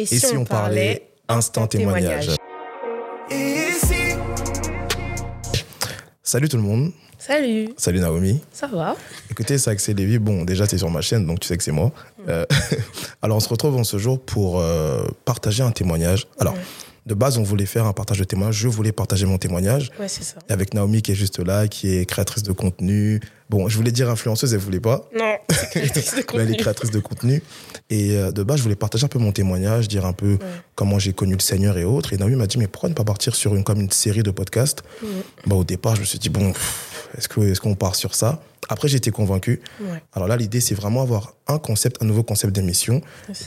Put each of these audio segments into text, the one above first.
Et si, on, parlait instant témoignage. Salut tout le monde. Salut. Salut Naomi. Ça va? Écoutez, c'est Axel Lévy. Bon, déjà, tu es sur ma chaîne, donc tu sais que c'est moi. Euh, alors, on se retrouve en ce jour pour euh, partager un témoignage. Alors, de base, on voulait faire un partage de témoignage. Je voulais partager mon témoignage. Ouais, c'est ça. Et avec Naomi qui est juste là, qui est créatrice de contenu. Bon, je voulais dire influenceuse, elle voulait pas. Non, créatrice de Mais elle est créatrice de contenu. Et euh, de base, je voulais partager un peu mon témoignage, dire un peu comment j'ai connu le Seigneur et autres. Et Naomi m'a dit, mais pourquoi ne pas partir sur une, comme une série de podcasts bah, Au départ, je me suis dit, bon, est-ce qu'on part sur ça Après, j'ai été convaincu. Ouais, Alors là, l'idée, c'est vraiment avoir un concept, un nouveau concept d'émission.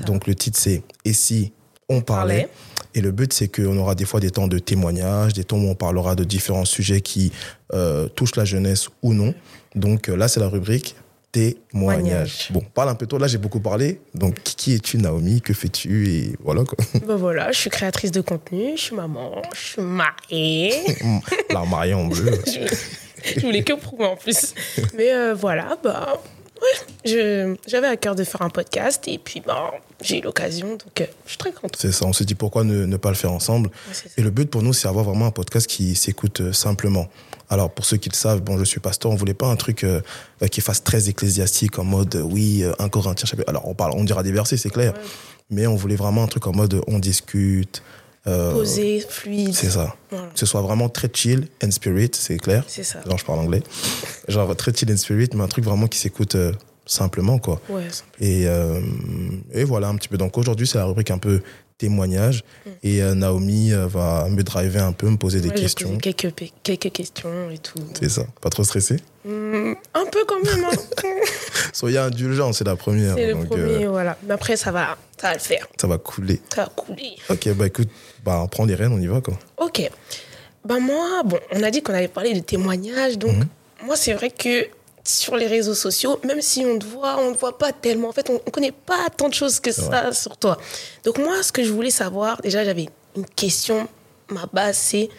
Donc le titre, c'est Et si on parlait. Et le but, c'est qu'on aura des fois des temps de témoignage, des temps où on parlera de différents sujets qui euh, touchent la jeunesse ou non. Donc euh, là, c'est la rubrique témoignage. Bon, parle un peu toi. Là, j'ai beaucoup parlé. Donc, qui- es-tu, Naomi? Que fais-tu? Et voilà quoi. Ben voilà, je suis créatrice de contenu, je suis maman, je suis mariée. La mariée en bleu. je voulais que prouver en plus. Mais euh, voilà, bah, ouais, je- j'avais à cœur de faire un podcast et puis bah, j'ai eu l'occasion, donc euh, je suis très contente. C'est ça. On se dit pourquoi ne, ne pas le faire ensemble. Ouais. Et le but pour nous, c'est avoir vraiment un podcast qui s'écoute simplement. Alors, pour ceux qui le savent, bon, je suis pasteur, on voulait pas un truc euh, qui fasse très ecclésiastique en mode, euh, oui, euh, un Corinthien chapitre. Alors, on, parle, on dira des versets, c'est clair. Ouais. Mais on voulait vraiment un truc en mode, on discute. euh, Posé, fluide. C'est ça. Voilà, Que ce soit vraiment très chill and spirit, c'est clair. c'est ça. Genre, je parle anglais. Genre, très chill and spirit, mais un truc vraiment qui s'écoute simplement, quoi. Ouais, Et, euh, et voilà un petit peu. Donc aujourd'hui, c'est la rubrique un peu témoignage. Et euh, Naomi euh, va me driver un peu, me poser des Ouais, questions. quelques, quelques questions et tout. C'est ça. Pas trop stressé? Hmm, un peu quand même. hein. Soyez indulgents, c'est la première. c'est le premier, euh, voilà. Mais après, ça va, ça va le faire. ça va couler. Ça va couler. Ok, bah écoute, bah, on prend les rênes, on y va quoi. Ok. Ben moi, bon, on a dit qu'on allait parler de témoignages, donc Mhm. moi c'est vrai que sur les réseaux sociaux, même si on te voit, on ne voit pas tellement. En fait, on ne connaît pas tant de choses que ça sur toi. Donc moi, ce que je voulais savoir, déjà j'avais une question, ma base c'est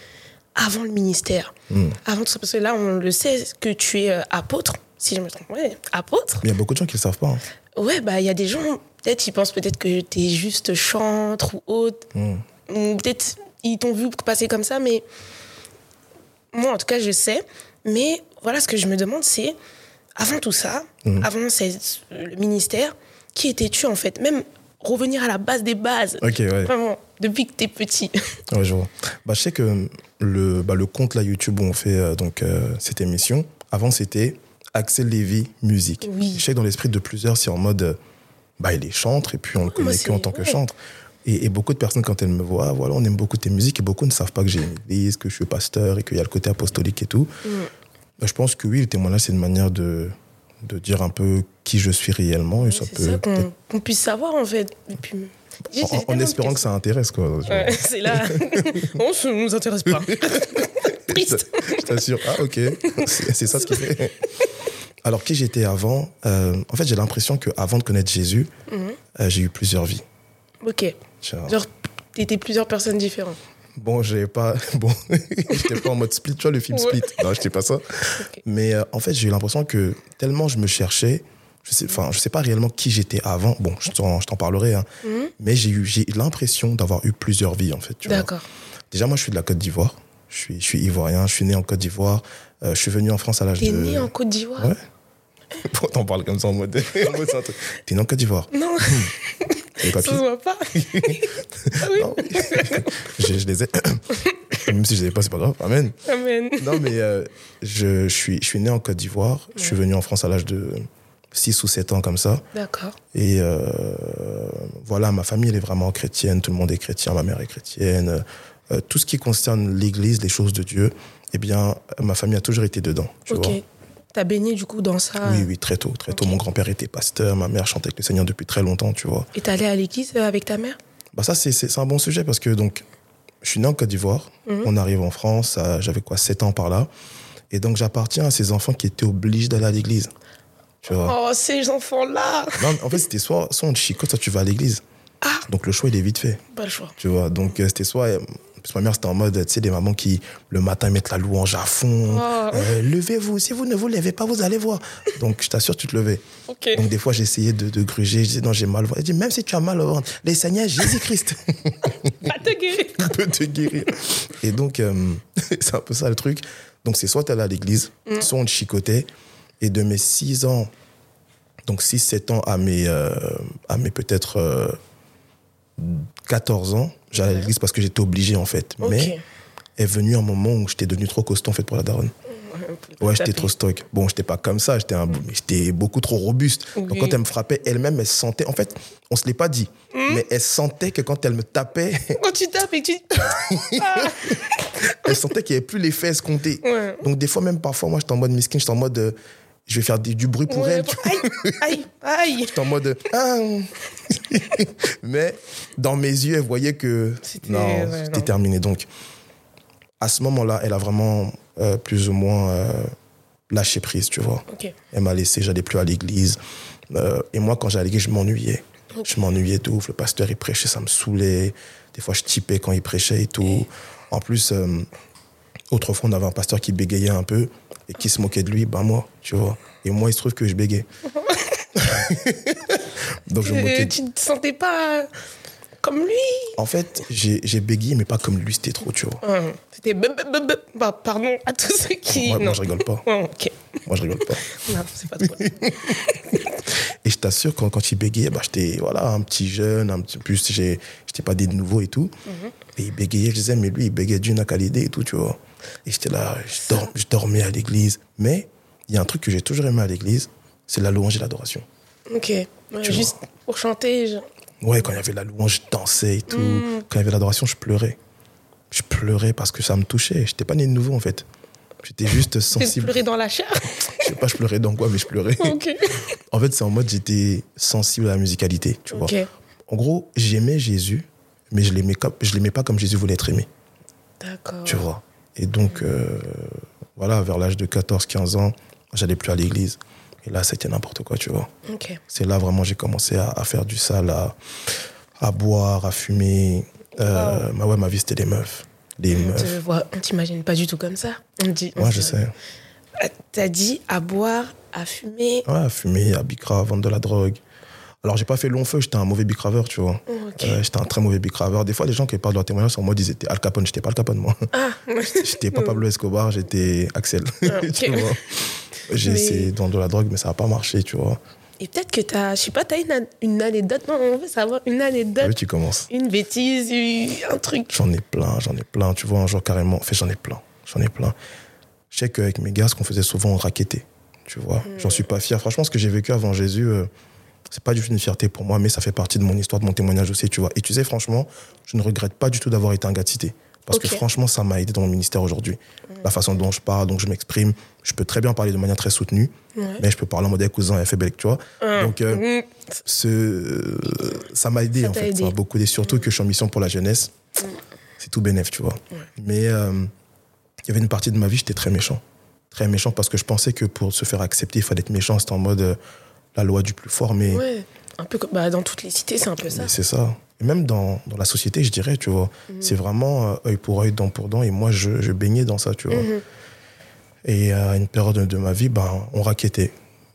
avant le ministère. Hmm. Avant tout ça, parce que là on le sait que tu es euh, apôtre, si je me trompe. Ouais, apôtre. Il y a beaucoup de gens qui ne le savent pas. hein. Ouais, bah il y a des gens, peut-être ils pensent peut-être que tu es juste chantre ou autre. Ou peut-être ils t'ont vu passer comme ça, mais moi, en tout cas, je sais. Mais voilà, ce que je me demande, c'est, avant tout ça, Mhm. avant cette- le ministère, qui étais-tu en fait? Même revenir à la base des bases. Ok, ouais. Vraiment, depuis que t'es petit. Ouais, je vois. Bah, je sais que le, bah, le compte là, YouTube où on fait euh, donc, euh, cette émission, avant c'était Axel Lévy Musique. Oui. Je sais que dans l'esprit de plusieurs, c'est en mode, bah, il est chantre et puis on le moi, connaît c'est- que en tant que chantre. Et, et beaucoup de personnes, quand elles me voient, voilà, on aime beaucoup tes musiques et beaucoup ne savent pas que j'ai une église, que je suis pasteur et qu'il y a le côté apostolique et tout. Mm. Bah, je pense que oui, le témoignage, c'est une manière de, de dire un peu qui je suis réellement et ça peut. ça qu'on qu'on puisse savoir en fait. Et puis, en, espérant que ça intéresse, quoi. Ouais, c'est là. on ne nous intéresse pas. Triste. Je t'assure. Ah, ok. C'est c'est ça ce qui fait. Alors, qui j'étais avant euh, En fait, j'ai l'impression qu'avant de connaître Jésus, Mhm. euh, j'ai eu plusieurs vies. Ok. Genre, Genre, t'étais plusieurs personnes différentes. Bon, j'ai pas. Bon, j'étais pas en mode split, tu vois, le film Ouais. Split. Non, j'étais pas ça. Mais euh, en fait, j'ai eu l'impression que tellement je me cherchais, je sais, je sais pas réellement qui j'étais avant. Bon, je t'en je t'en parlerai, hein. Mhm. Mais j'ai eu, j'ai l'impression d'avoir eu plusieurs vies, en fait. D'accord. Déjà, moi, je suis de la Côte d'Ivoire. Je suis, je suis ivoirien, je suis né en Côte d'Ivoire. Euh, je suis venu en France à l'âge T'es de. né en Côte d'Ivoire? Ouais. Pourquoi t'en parles comme ça en mode. en mode c'est un truc. T'es né en Côte d'Ivoire. Non, Les ça papiers se voit pas. Ah oui. Non. je, je les ai. Même si je les ai pas, c'est pas grave. Amen. Amen. Non, mais euh, je, je, suis, je suis né en Côte d'Ivoire. Je suis venu en France à l'âge de 6 ou 7 ans, comme ça. D'accord. Et euh, voilà, ma famille, elle est vraiment chrétienne. Tout le monde est chrétien. Ma mère est chrétienne. Euh, tout ce qui concerne l'Église, les choses de Dieu, eh bien, ma famille a toujours été dedans. Tu Ok. vois T'as baigné du coup dans ça? Oui, oui, très tôt. Très tôt. Mon grand-père était pasteur. Ma mère chantait avec le Seigneur depuis très longtemps, tu vois. Et t'es allé à l'église euh, avec ta mère? Bah ça, c'est- un bon sujet parce que donc, je suis né en Côte d'Ivoire. Mhm. On arrive en France, j'avais quoi, 7 ans par là. Et donc, j'appartiens à ces enfants qui étaient obligés d'aller à l'église. Tu vois Oh, ces enfants-là Non, en fait, c'était soit, soit on te chicote, soit tu vas à l'église. Ah Donc, le choix, il est vite fait. Pas le choix. Tu vois Donc, euh, c'était soit euh, Parce que ma mère, c'était en mode, tu sais, des mamans qui, le matin, mettent la louange à fond. Oh. Euh, levez-vous. Si vous ne vous levez pas, vous allez voir. Donc, je t'assure, tu te levais. Donc, des fois, j'essayais de, de gruger. Je disais, non, j'ai mal au ventre. Elle dit, même si tu as mal au ventre, le Seigneur Jésus-Christ Pas te guérir. peut te guérir. Et donc, euh, c'est un peu ça le truc. Donc, c'est soit tu allais à l'église, soit on te chicotait. Et de mes 6 ans, donc 6-7 ans à mes, euh, à mes peut-être euh, 14 ans, j'allais à l'église parce que j'étais obligé, en fait. Mais est venu un moment où j'étais devenu trop costaud, en fait, pour la daronne. Ouais, j'étais trop stock. Bon, j'étais pas comme ça, j'étais un- j'étais beaucoup trop robuste. Donc quand elle me frappait, elle-même, elle sentait. En fait, on se l'est pas dit, Hmm? mais elle sentait que quand elle me tapait, Quand tu tapes et que tu. Ah. elle sentait qu'il n'y avait plus l'effet escompté. Ouais. Donc des fois, même parfois, moi, j'étais en mode miskin, j'étais en mode, euh, je vais faire du, du bruit pour Ouais, elle. Aïe, aïe, aïe. J'étais en mode, ah. mais dans mes yeux, elle voyait que C'était- non, ouais, c'était terminé. Donc à ce moment-là, elle a vraiment euh, plus ou moins euh, lâché prise, tu vois. Elle m'a laissé, j'allais plus à l'église. Euh, et moi, quand j'allais à l'église, je m'ennuyais. Je m'ennuyais de ouf. Le pasteur, il prêchait, ça me saoulait. Des fois, je typais quand il prêchait et tout. En plus, euh, autrefois, on avait un pasteur qui bégayait un peu et qui se moquait de lui. Ben moi, tu vois. Et moi, il se trouve que je bégayais. Donc, je me moquais. Euh, de- tu te sentais pas comme lui En fait, j'ai bégayé, mais pas comme lui, c'était trop, tu vois. Hum, C'était. Bah, pardon à tous ceux qui. Moi, non. moi, je rigole pas. Moi, je rigole pas. Non, c'est pas trop. Et je t'assure, quand, quand il bégayait, bah, j'étais voilà, un petit jeune, un petit plus, j'ai- j'étais pas des nouveaux et tout. Et il bégayait, je disais, mais lui, il bégayait d'une qualité et tout, tu vois. Et j'étais là, je, je dormais à l'église. Mais il y a un truc que j'ai toujours aimé à l'église, c'est la louange et l'adoration. Ok. Ouais, Tu juste pour chanter. genre. Ouais, quand il y avait la louange, je dansais et tout. Quand il y avait l'adoration, je pleurais. Je pleurais parce que ça me touchait. J'étais pas né de nouveau, en fait. J'étais juste Tu sensible. pleurer dans la chair. Je sais pas, je pleurais dans quoi, mais je pleurais. ok. En fait, c'est en mode j'étais sensible à la musicalité, tu vois. Ok. En gros, j'aimais Jésus, mais je l'aimais je l'aimais pas comme Jésus voulait être aimé, D'accord. tu vois. Et donc, euh, voilà, vers l'âge de 14-15 ans, j'allais plus à l'église. Et là, c'était n'importe quoi, tu vois. C'est là vraiment j'ai commencé à, à faire du sale, à, à boire, à fumer. Euh, ma, ouais, ma vie, c'était les meufs. Les On meufs. te voit, on t'imagine pas du tout comme ça. On dit. on Ouais, je sais. Ah, T'as dit à boire, à fumer. Ouais, à fumer, à bicra, à vendre de la drogue. Alors, j'ai pas fait long feu, j'étais un mauvais bicraveur, tu vois. Ok. Euh, j'étais un très mauvais bicraveur. Des fois, les gens qui parlent de leur témoignage en mode, ils étaient Al Capone. J'étais pas Al Capone, moi. Ah. J'étais pas Pablo Escobar, j'étais Axel. Ah, ok. tu vois. J'ai Mais- essayé vendre de la drogue, mais ça n'a pas marché, tu vois. Et peut-être que t'as, je sais pas, une, an- une anecdote. Non, on veut savoir une anecdote, oui, tu commences. une bêtise, un truc. J'en ai plein, j'en ai plein. Tu vois, un jour carrément. En fait, j'en ai plein. J'en ai plein. Je sais qu'avec mes gars, ce qu'on faisait souvent, on raquettait. Tu vois, j'en suis pas fier. Franchement, ce que j'ai vécu avant Jésus, euh, c'est pas du tout une fierté pour moi, mais ça fait partie de mon histoire, de mon témoignage aussi, tu vois. Et tu sais, franchement, je ne regrette pas du tout d'avoir été un gars de cité. Parce que franchement, ça m'a aidé dans mon ministère aujourd'hui. La façon dont je parle, dont je m'exprime. Je peux très bien parler de manière très soutenue, mais je peux parler en mode cousin et faible, tu vois. Donc, euh, Mm. ce, euh, ça m'a aidé Ça en fait. aidé. Ça m'a beaucoup aidé, surtout que je suis en mission pour la jeunesse. C'est tout bénef, tu vois. Mais euh, il y avait une partie de ma vie, j'étais très méchant. Très méchant parce que je pensais que pour se faire accepter, il fallait être méchant. C'était en mode euh, la loi du plus fort, mais, Ouais. Un peu comme bah, dans toutes les cités, c'est un peu ça. c'est ça. Et même dans, dans la société, je dirais, tu vois. C'est vraiment euh, œil pour œil, dent pour dent. Et moi, je, je baignais dans ça, tu vois. Mhm. Et à une période de ma vie, ben, on raquettait.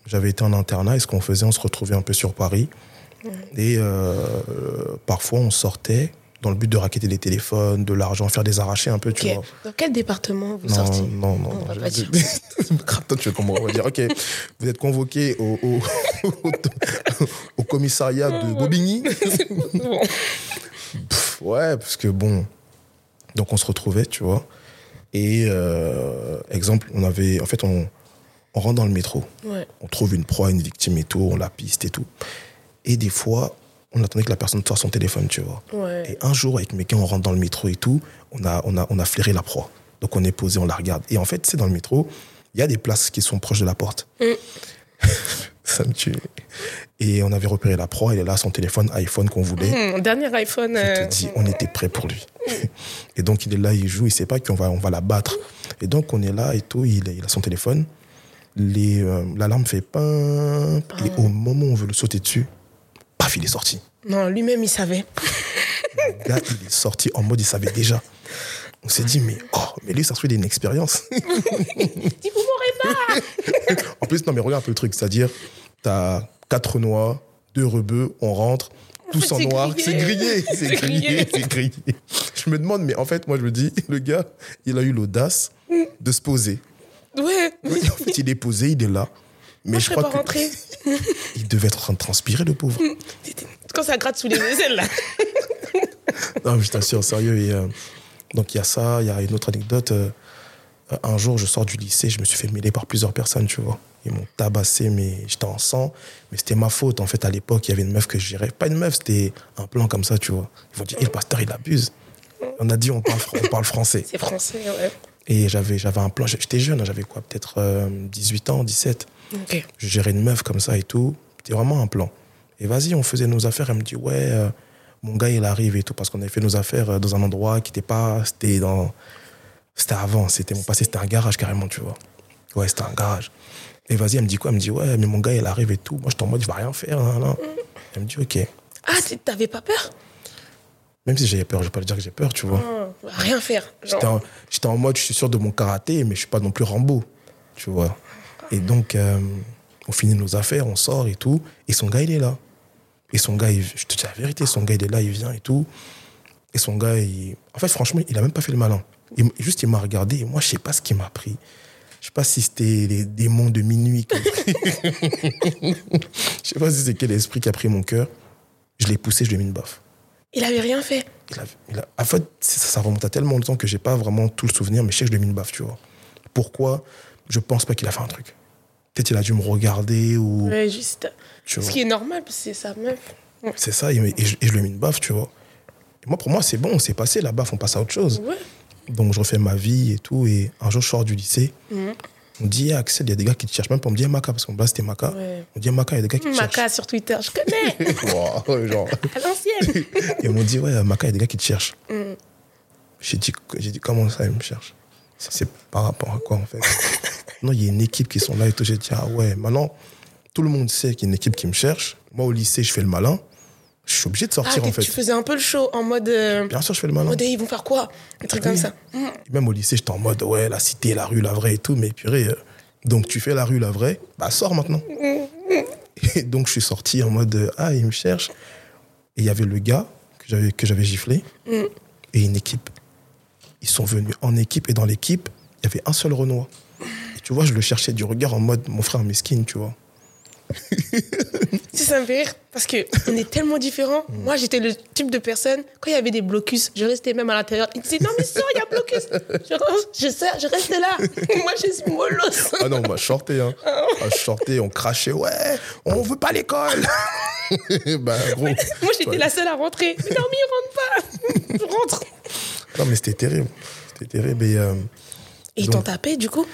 J'avais été en internat et ce qu'on faisait, on se retrouvait un peu sur Paris. Et euh, parfois, on sortait dans le but de raqueter des téléphones, de l'argent, faire des arrachés un peu, tu Ok. vois. Dans quel département vous Non, sortiez non, non, On non. pas dire. Toi, tu veux comment on va dire Ok, vous êtes convoqué au, au, commissariat de Bobigny. Pff, ouais, parce que bon. Donc on se retrouvait, tu vois. Et euh, exemple, on avait. En fait, on, on rentre dans le métro. Ouais. On trouve une proie, une victime et tout, on la piste et tout. Et des fois, on attendait que la personne sorte son téléphone, tu vois. Ouais. Et un jour, avec mes gars, on rentre dans le métro et tout, on a, on a, on a flairé la proie. Donc on est posé, on la regarde. Et en fait, c'est dans le métro, il y a des places qui sont proches de la porte. Mm. Ça me tue. Et on avait repéré la proie, il est là, son téléphone iPhone qu'on voulait. Hum, dernier iPhone. Je euh, te dis, on était prêt pour lui. Et donc, il est là, il joue, il sait pas qu'on va, on va la battre. Et donc, on est là et tout, il, il a son téléphone. Euh, L'alarme fait pin. Et au moment où on veut le sauter dessus, paf, il est sorti. Non, lui-même, il savait. gars, il est sorti en mode, il savait déjà. On s'est dit, mais oh, mais lui, ça se fait une expérience. Dis, vous m'aurez pas en plus, non, mais regarde un peu le truc, c'est-à-dire, t'as quatre noix, deux rebeux, on rentre, tous en noir, c'est grillé, c'est grillé, c'est grillé. Je me demande, mais en fait, moi, je me dis, le gars, il a eu l'audace de se poser. Ouais, Oui, en fait, il est posé, il est là. Mais moi, je je serais crois pas que rentrée. il devait être en train de transpirer, le pauvre. Quand ça gratte sous les aisselles, là. Non, mais je t'assure, sérieux. Et, euh, donc, il y a ça, il y a une autre anecdote. euh, euh, un jour, je sors du lycée, je me suis fait mêler par plusieurs personnes, tu vois. Ils m'ont tabassé, mais j'étais en sang. Mais c'était ma faute. En fait, à l'époque, il y avait une meuf que je gérais. Pas une meuf, c'était un plan comme ça, tu vois. Ils vont dire, Eh, le pasteur, il abuse. On a dit, on parle, fr- on parle français. C'est français, ouais. Et j'avais, j'avais un plan. J'étais jeune, hein, j'avais quoi, peut-être euh, 18 ans, 17. Je gérais une meuf comme ça et tout. C'était vraiment un plan. Et vas-y, on faisait nos affaires. Elle me dit, ouais, euh, mon gars, il arrive et tout. Parce qu'on avait fait nos affaires euh, dans un endroit qui n'était pas. C'était dans. C'était avant. C'était mon passé, c'était un garage carrément, tu vois. Ouais, c'était un garage. Et vas-y, elle me dit quoi? Elle me dit, ouais, mais mon gars, il arrive et tout. Moi, j'étais en mode, je vais rien faire. Elle me dit, ok. Ah, t'avais pas peur? Même si j'avais peur, je vais pas le dire que j'ai peur, tu vois. Non, Rien faire. J'étais en, en mode, je suis sûr de mon karaté, mais je suis pas non plus Rambo, tu vois. Et donc, euh, on finit nos affaires, on sort et tout, et son gars, il est là. Et son gars, il- je te dis la vérité, son gars, il est là, il vient et tout. Et son gars, il... en fait, franchement, il a même pas fait le malin. Il- juste, il m'a regardé, et moi, je sais pas ce qui m'a pris. Je sais pas si c'était les démons de minuit. je sais pas si c'est quel esprit qui a pris mon cœur. Je l'ai poussé, je lui ai mis une baffe. Il avait rien fait. Il a- il a- en fait, ça, ça remonte à tellement longtemps que j'ai pas vraiment tout le souvenir, mais je sais que je lui ai mis une baffe, tu vois. Pourquoi Je pense pas qu'il a fait un truc. Peut-être il a dû me regarder ou. Ouais, juste. tu Ce vois. qui est normal, parce que c'est sa meuf. C'est ça, et, et je, et je lui ai mis une baffe, tu vois. Et moi, pour moi, c'est bon, c'est passé, la baffe, on passe à autre chose. Ouais. Donc, je refais ma vie et tout, et un jour, je sors du lycée. Mhm. On me dit, Axel, il y a des gars qui te cherchent, même pas, on me dit, Maka, parce qu'on là, c'était Maka. Ouais. On me dit, Maka, il y a des gars qui te cherchent. Maca sur Twitter, je connais. Wow, ouais, genre. à l'ancienne. Et ils m'ont dit, ouais, Maka, il y a des gars qui te cherchent. Mm. J'ai dit, j'ai dit, comment ça, ils me cherchent? C'est c'est par rapport à quoi, en fait? Non, il y a une équipe qui sont là et tout. J'ai dit, ah ouais, maintenant, tout le monde sait qu'il y a une équipe qui me cherche. Moi, au lycée, je fais le malin. Je suis obligé de Ah, sortir, en fait. tu faisais un peu le show en mode. euh, Bien sûr, je fais le en malin. mode, ils vont faire quoi? Des trucs comme ça. Mm. Même au lycée, j'étais en mode, ouais, la cité, la rue, la vraie et tout. Mais purée, euh, donc tu fais la rue, la vraie, bah sors maintenant. Et donc, je suis sorti en mode, euh, ah, il me cherche. Et il y avait le gars que j'avais, que j'avais giflé Mm. et une équipe. Ils sont venus en équipe et dans l'équipe, il y avait un seul Renoir. Et tu vois, je le cherchais du regard en mode mon frère mesquine, tu vois. Ça me fait rire, parce que on est tellement différents. Mm. Moi, j'étais le type de personne, quand il y avait des blocus, je restais même à l'intérieur. Il disait, non, mais sors, il y a blocus. Je, je, sors, je reste là. Moi, je suis mollos. Ah non, on m'a shorté, hein. On shorté, on crachait, ouais, on veut pas l'école. bah, gros. Moi, j'étais la seule à rentrer. Mais non, mais il rentre pas. Je rentre. Non, mais c'était terrible. C'était terrible. Et, euh, Et ils t'ont tapé, du coup?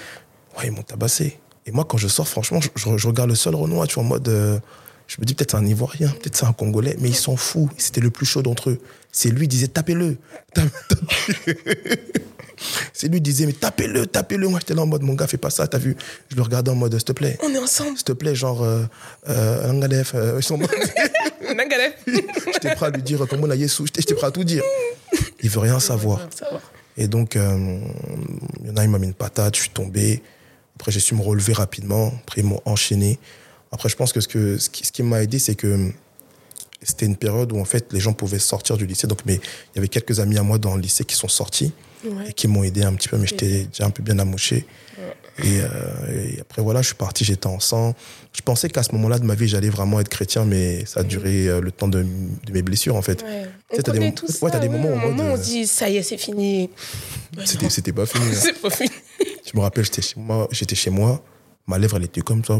Ouais, ils m'ont tabassé. Et moi, quand je sors, franchement, je, je- je regarde le seul Renoir, tu vois, en mode. euh, je me dis, peut-être c'est un Ivoirien, peut-être c'est un Congolais, mais ils s'en foutent. C'était le plus chaud d'entre eux. C'est lui qui disait, tapez-le. Tape- tape- c'est lui qui disait, mais tapez-le, tapez-le. Moi, j'étais là en mode, mon gars, fais pas ça, t'as vu? Je le regardais en mode, s'il te plaît. On est ensemble. S'il te plaît, genre, euh, euh, Angalef, euh, ils sont- Nangalef. j'étais prêt à lui dire comment on a Yesu, j'étais j'étais prêt à tout dire. Il veut rien savoir. Et donc, il y en a, il m'a mis une patate, je suis tombé. Après, j'ai su me relever rapidement. Après, ils m'ont enchaîné. Après, je pense que ce, que, ce qui, ce qui m'a aidé, c'est que c'était une période où, en fait, les gens pouvaient sortir du lycée. Donc, mais il y avait quelques amis à moi dans le lycée qui sont sortis Ouais. et qui m'ont aidé un petit peu, mais j'étais déjà un peu bien amouché. Et, euh, et après, voilà, je suis parti, j'étais en sang. Je pensais qu'à ce moment-là de ma vie, j'allais vraiment être chrétien, mais ça a duré euh, le temps de, de mes blessures, en fait. Ouais. Tu On sais, t'as des ouais, ouais. moments où on euh, dit, ça y est, c'est fini. C'était c'était pas fini. hein. C'est pas fini. Je me rappelle, j'étais chez moi, j'étais chez moi, ma lèvre, elle était comme ça.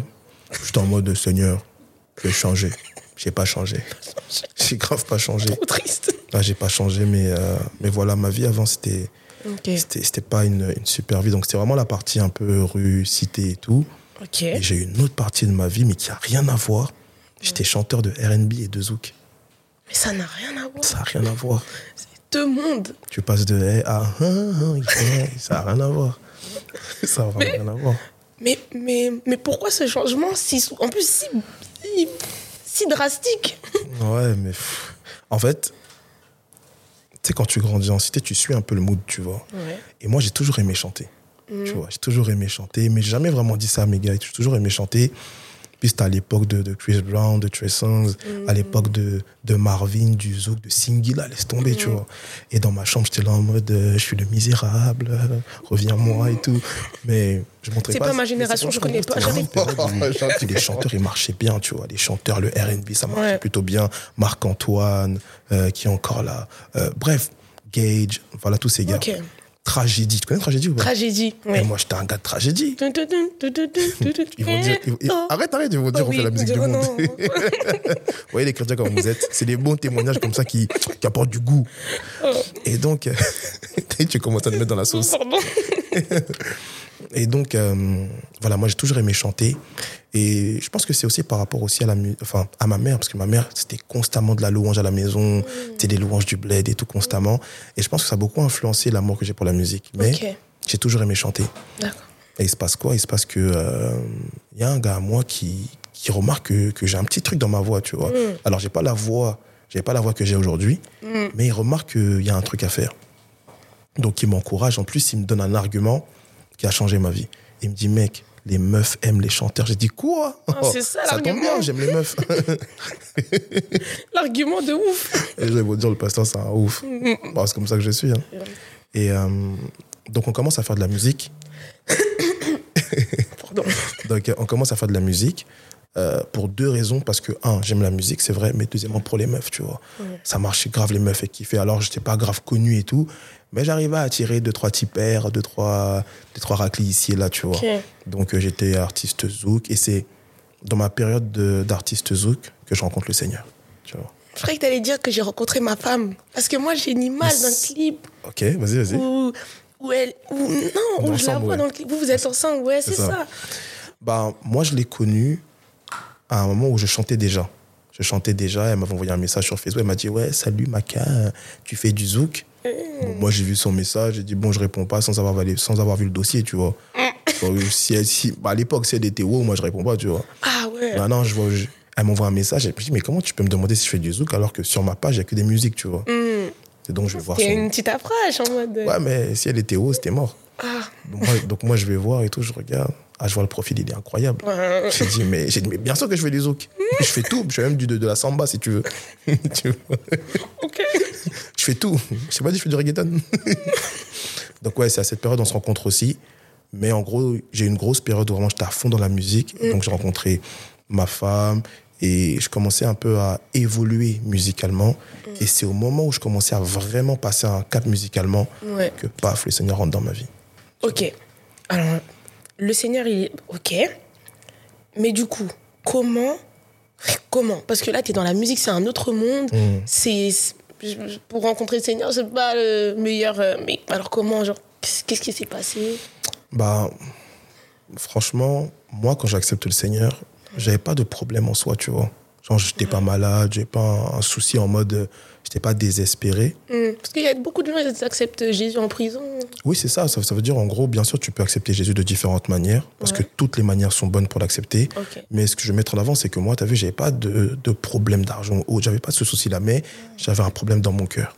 J'étais en mode, Seigneur, je vais changer. J'ai pas changé. J'ai grave pas changé. Trop triste. Là, j'ai pas changé, mais, euh, mais voilà, ma vie avant, c'était Ok. c'était c'était pas une, une super vie. Donc, c'était vraiment la partie un peu rue, cité et tout. Et j'ai eu une autre partie de ma vie, mais qui a rien à voir. J'étais chanteur de RB et de zouk. Mais ça n'a rien à voir. Ça a rien à voir. C'est deux mondes. Tu passes de eh à ça a rien à voir. Ça a vraiment rien à voir. Mais, mais, mais pourquoi ce changement si, en plus si, si, si drastique? Ouais, mais en fait, sais, quand tu grandis en cité, tu suis un peu le mood, tu vois. Ouais. Et moi, j'ai toujours aimé chanter. Tu vois, j'ai toujours aimé chanter, mais j'ai jamais vraiment dit ça à mes gars. J'ai toujours aimé chanter. Puis c'était à l'époque de, de Chris Brown, de Trey Songz, à l'époque de, de Marvin, du Zouk, de Singy, là, laisse tomber, tu vois. Et dans ma chambre, j'étais là en mode, euh, je suis le misérable, euh, reviens-moi et tout. Mais je montrais C'est pas. pas ma génération, je connais pas, où les chanteurs, ils marchaient bien, tu vois. Les chanteurs, le RB, ça marchait Ouais. plutôt bien. Marc-Antoine, euh, qui est encore là. Euh, bref, Gage, voilà, tous ces gars. Ok. Tragédie, tu connais Tragédie ou pas? Tragédie. Et Ouais. moi, j'étais un gars de tragédie. Ils vont dire, ils- ils- Oh. arrête, arrête, ils vont dire, Oh on fait la musique du monde. vous voyez les chrétiens comme vous êtes. C'est des bons témoignages comme ça qui, qui apportent du goût. Oh. Et donc, tu commences à te mettre dans la sauce. Pardon. Et donc, euh, voilà, moi, j'ai toujours aimé chanter. Et je pense que c'est aussi par rapport aussi à, la, enfin, à ma mère, parce que ma mère, c'était constamment de la louange à la maison, c'était des louanges du bled et tout constamment. Et je pense que ça a beaucoup influencé l'amour que j'ai pour la musique. Mais j'ai toujours aimé chanter. Et il se passe quoi? Il se passe que euh, il y a un gars à moi qui, qui remarque que, que j'ai un petit truc dans ma voix, tu vois. Mm. Alors j'ai pas la voix, j'ai pas la voix que j'ai aujourd'hui, mais il remarque qu'il y a un truc à faire. Donc il m'encourage. En plus, il me donne un argument qui a changé ma vie. Il me dit, mec, les meufs aiment les chanteurs. J'ai dit quoi? Ah, c'est ça, Ça tombe l'argument. bien, j'aime les meufs. L'argument de ouf. Et je vais vous dire, le pasteur, c'est un ouf. Bon, c'est comme ça que je suis. hein. Et euh, donc on commence à faire de la musique. Pardon. Donc, on commence à faire de la musique euh, pour deux raisons. Parce que, un, j'aime la musique, c'est vrai, mais deuxièmement, pour les meufs, tu vois. Ça marchait grave, les meufs, et kiffaient. Alors, je n'étais pas grave connu et tout, mais j'arrivais à attirer deux, trois tipeurs, deux, trois, deux, trois raclis ici et là, tu vois. Donc, euh, j'étais artiste zouk, et c'est dans ma période de- d'artiste zouk que je rencontre le Seigneur, tu vois. Je croyais que t'allais dire que j'ai rencontré ma femme. Parce que moi, j'ai une image d'un clip Ok, vas-y, vas-y. où, où elle. Où, non, où je la vois ouais. dans le clip. Vous, vous êtes ensemble, ouais, c'est ça. ça. Bah, moi, je l'ai connue à un moment où je chantais déjà. Je chantais déjà, elle m'avait envoyé un message sur Facebook, elle m'a dit Ouais, salut Maka, tu fais du zouk? Bon, Moi, j'ai vu son message, j'ai dit Bon, je réponds pas sans avoir, sans avoir vu le dossier, tu vois. Bon, si si- bah, à l'époque, si elle était wow, moi, je réponds pas, tu vois. Ah ouais. Maintenant, je vois, je- elle m'envoie un message, et puis je dis Mais comment tu peux me demander si je fais du zouk alors que sur ma page, il n'y a que des musiques, tu vois Hmm. Et donc, je vais voir C'était son. une petite approche en mode. Ouais, mais si elle était haut, c'était mort. Ah. Donc moi, donc moi, je vais voir et tout, je regarde. Ah, je vois le profil, il est incroyable. J'ai dit, mais, j'ai dit, mais bien sûr que je fais du zouk. Je fais tout. Je fais même du, de, de la samba, si tu veux. Tu vois. Ok. je fais tout. Je sais pas dit, je fais du reggaeton. donc, ouais, c'est à cette période, on se rencontre aussi. Mais en gros, j'ai eu une grosse période où vraiment j'étais à fond dans la musique. Et donc, j'ai rencontré ma femme et je commençais un peu à évoluer musicalement. Et c'est au moment où je commençais à vraiment passer un cap musicalement Ouais. que, paf, le Seigneur rentre dans ma vie. Ok. Alors, le Seigneur, il est. Ok. Mais du coup, comment. Comment? Parce que là, tu es dans la musique, c'est un autre monde. Mm. C'est. Pour rencontrer le Seigneur, c'est pas le meilleur. euh, Mais alors, comment Genre, qu'est-ce qui s'est passé? Bah, franchement, moi, quand j'accepte le Seigneur, j'avais pas de problème en soi, tu vois. Genre, j'étais pas malade, j'avais pas un, un souci en mode, j'étais pas désespéré. Hmm. Parce qu'il y a beaucoup de gens qui acceptent Jésus en prison. Oui, c'est ça, ça. ça veut dire, en gros, bien sûr, tu peux accepter Jésus de différentes manières, parce Ouais. que toutes les manières sont bonnes pour l'accepter. Mais ce que je veux mettre en avant, c'est que moi, tu as vu, j'avais pas de, de problème d'argent ou j'avais pas ce souci-là, mais j'avais un problème dans mon cœur.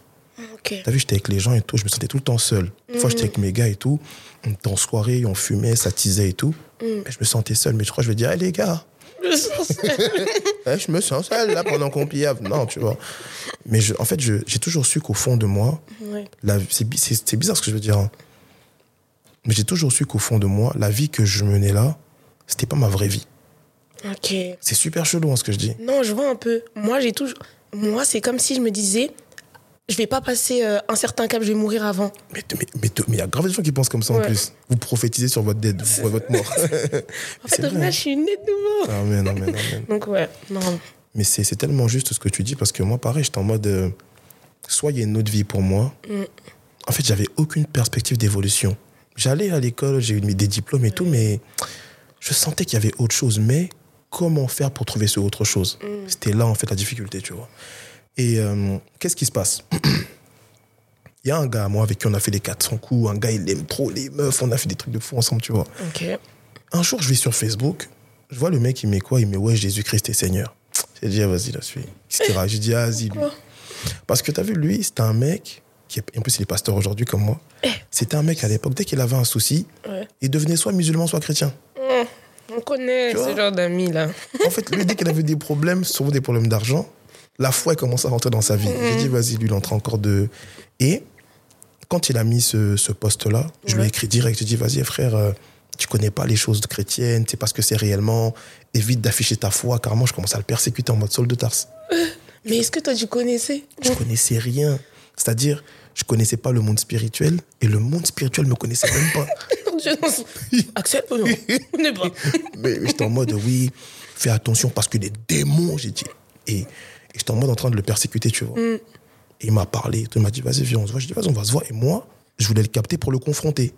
Ok. T'as vu, j'étais avec les gens et tout, je me sentais tout le temps seul. Des fois, j'étais avec mes gars et tout, on était en soirée, on fumait, ça tisait et tout. Mais je me sentais seul. Mais je crois que je vais dire, hey, les gars, Je sens ça. eh, je me sens là pendant qu'on piave. Non, tu vois. Mais je- en fait, j'ai toujours su qu'au fond de moi, Ouais. la- c'est bi- c'est c'est bizarre ce que je veux dire. hein. Mais j'ai toujours su qu'au fond de moi, la vie que je menais là, c'était pas ma vraie vie. Ok. C'est super chelou hein, ce que je dis. Non, je vois un peu. Moi, j'ai toujours. Moi, c'est comme si je me disais, je vais pas passer euh, un certain cap, je vais mourir avant. Mais il mais, mais, mais y a grave des gens qui pensent comme ça en plus. Vous prophétisez sur votre dead, sur votre mort. En fait, au final, je suis née de nouveau. Amen, amen, amen. Donc, ouais, non. Mais c'est c'est tellement juste ce que tu dis parce que moi, pareil, j'étais en mode. euh, soit il y a une autre vie pour moi. Mm. En fait, j'avais aucune perspective d'évolution. J'allais à l'école, j'ai eu des diplômes et tout, mais je sentais qu'il y avait autre chose. Mais comment faire pour trouver ce autre chose? C'était là, en fait, la difficulté, tu vois. Et euh, qu'est-ce qui se passe? Il y a un gars, moi, avec qui on a fait les 400 coups. Un gars, il aime trop les meufs. On a fait des trucs de fou ensemble, tu vois. Un jour, je vais sur Facebook, je vois le mec, il met quoi? Il met Ouais, Jésus-Christ est Seigneur. J'ai dit, ah, vas-y, là, suis. Qu'est-ce qu'il raconte? J'ai dit, ah, vas-y, lui. Parce que t'as vu, lui, c'était un mec, qui est, en plus il est pasteur aujourd'hui comme moi. Eh. C'était un mec à l'époque, dès qu'il avait un souci, Ouais. il devenait soit musulman, soit chrétien. Hum, On connaît Tu ce genre d'amis là. En fait, lui, dès qu'il avait des problèmes, souvent des problèmes d'argent, la foi commence à rentrer dans sa vie. J'ai dit, vas-y, lui, il est en train encore de. Et quand il a mis ce, ce poste-là, je lui ai écrit direct. J'ai dit, vas-y, frère, euh, tu connais pas les choses chrétiennes, tu sais pas ce que c'est réellement. Évite d'afficher ta foi, car moi, je commence à le persécuter en mode Saul de Tarse. Mais est-ce que toi tu connaissais? Je connaissais rien. C'est-à-dire, je connaissais pas le monde spirituel et le monde spirituel me connaissait même pas. Je- Axel, oh non, on pas. mais mais j'étais en mode, oui, fais attention parce que les démons, j'ai dit. Et, et j'étais en mode en train de le persécuter, tu vois. Et il m'a parlé, il m'a dit, vas-y, viens, on se voit. J'ai dit, vas-y, on va se voir. Et moi, je voulais le capter pour le confronter.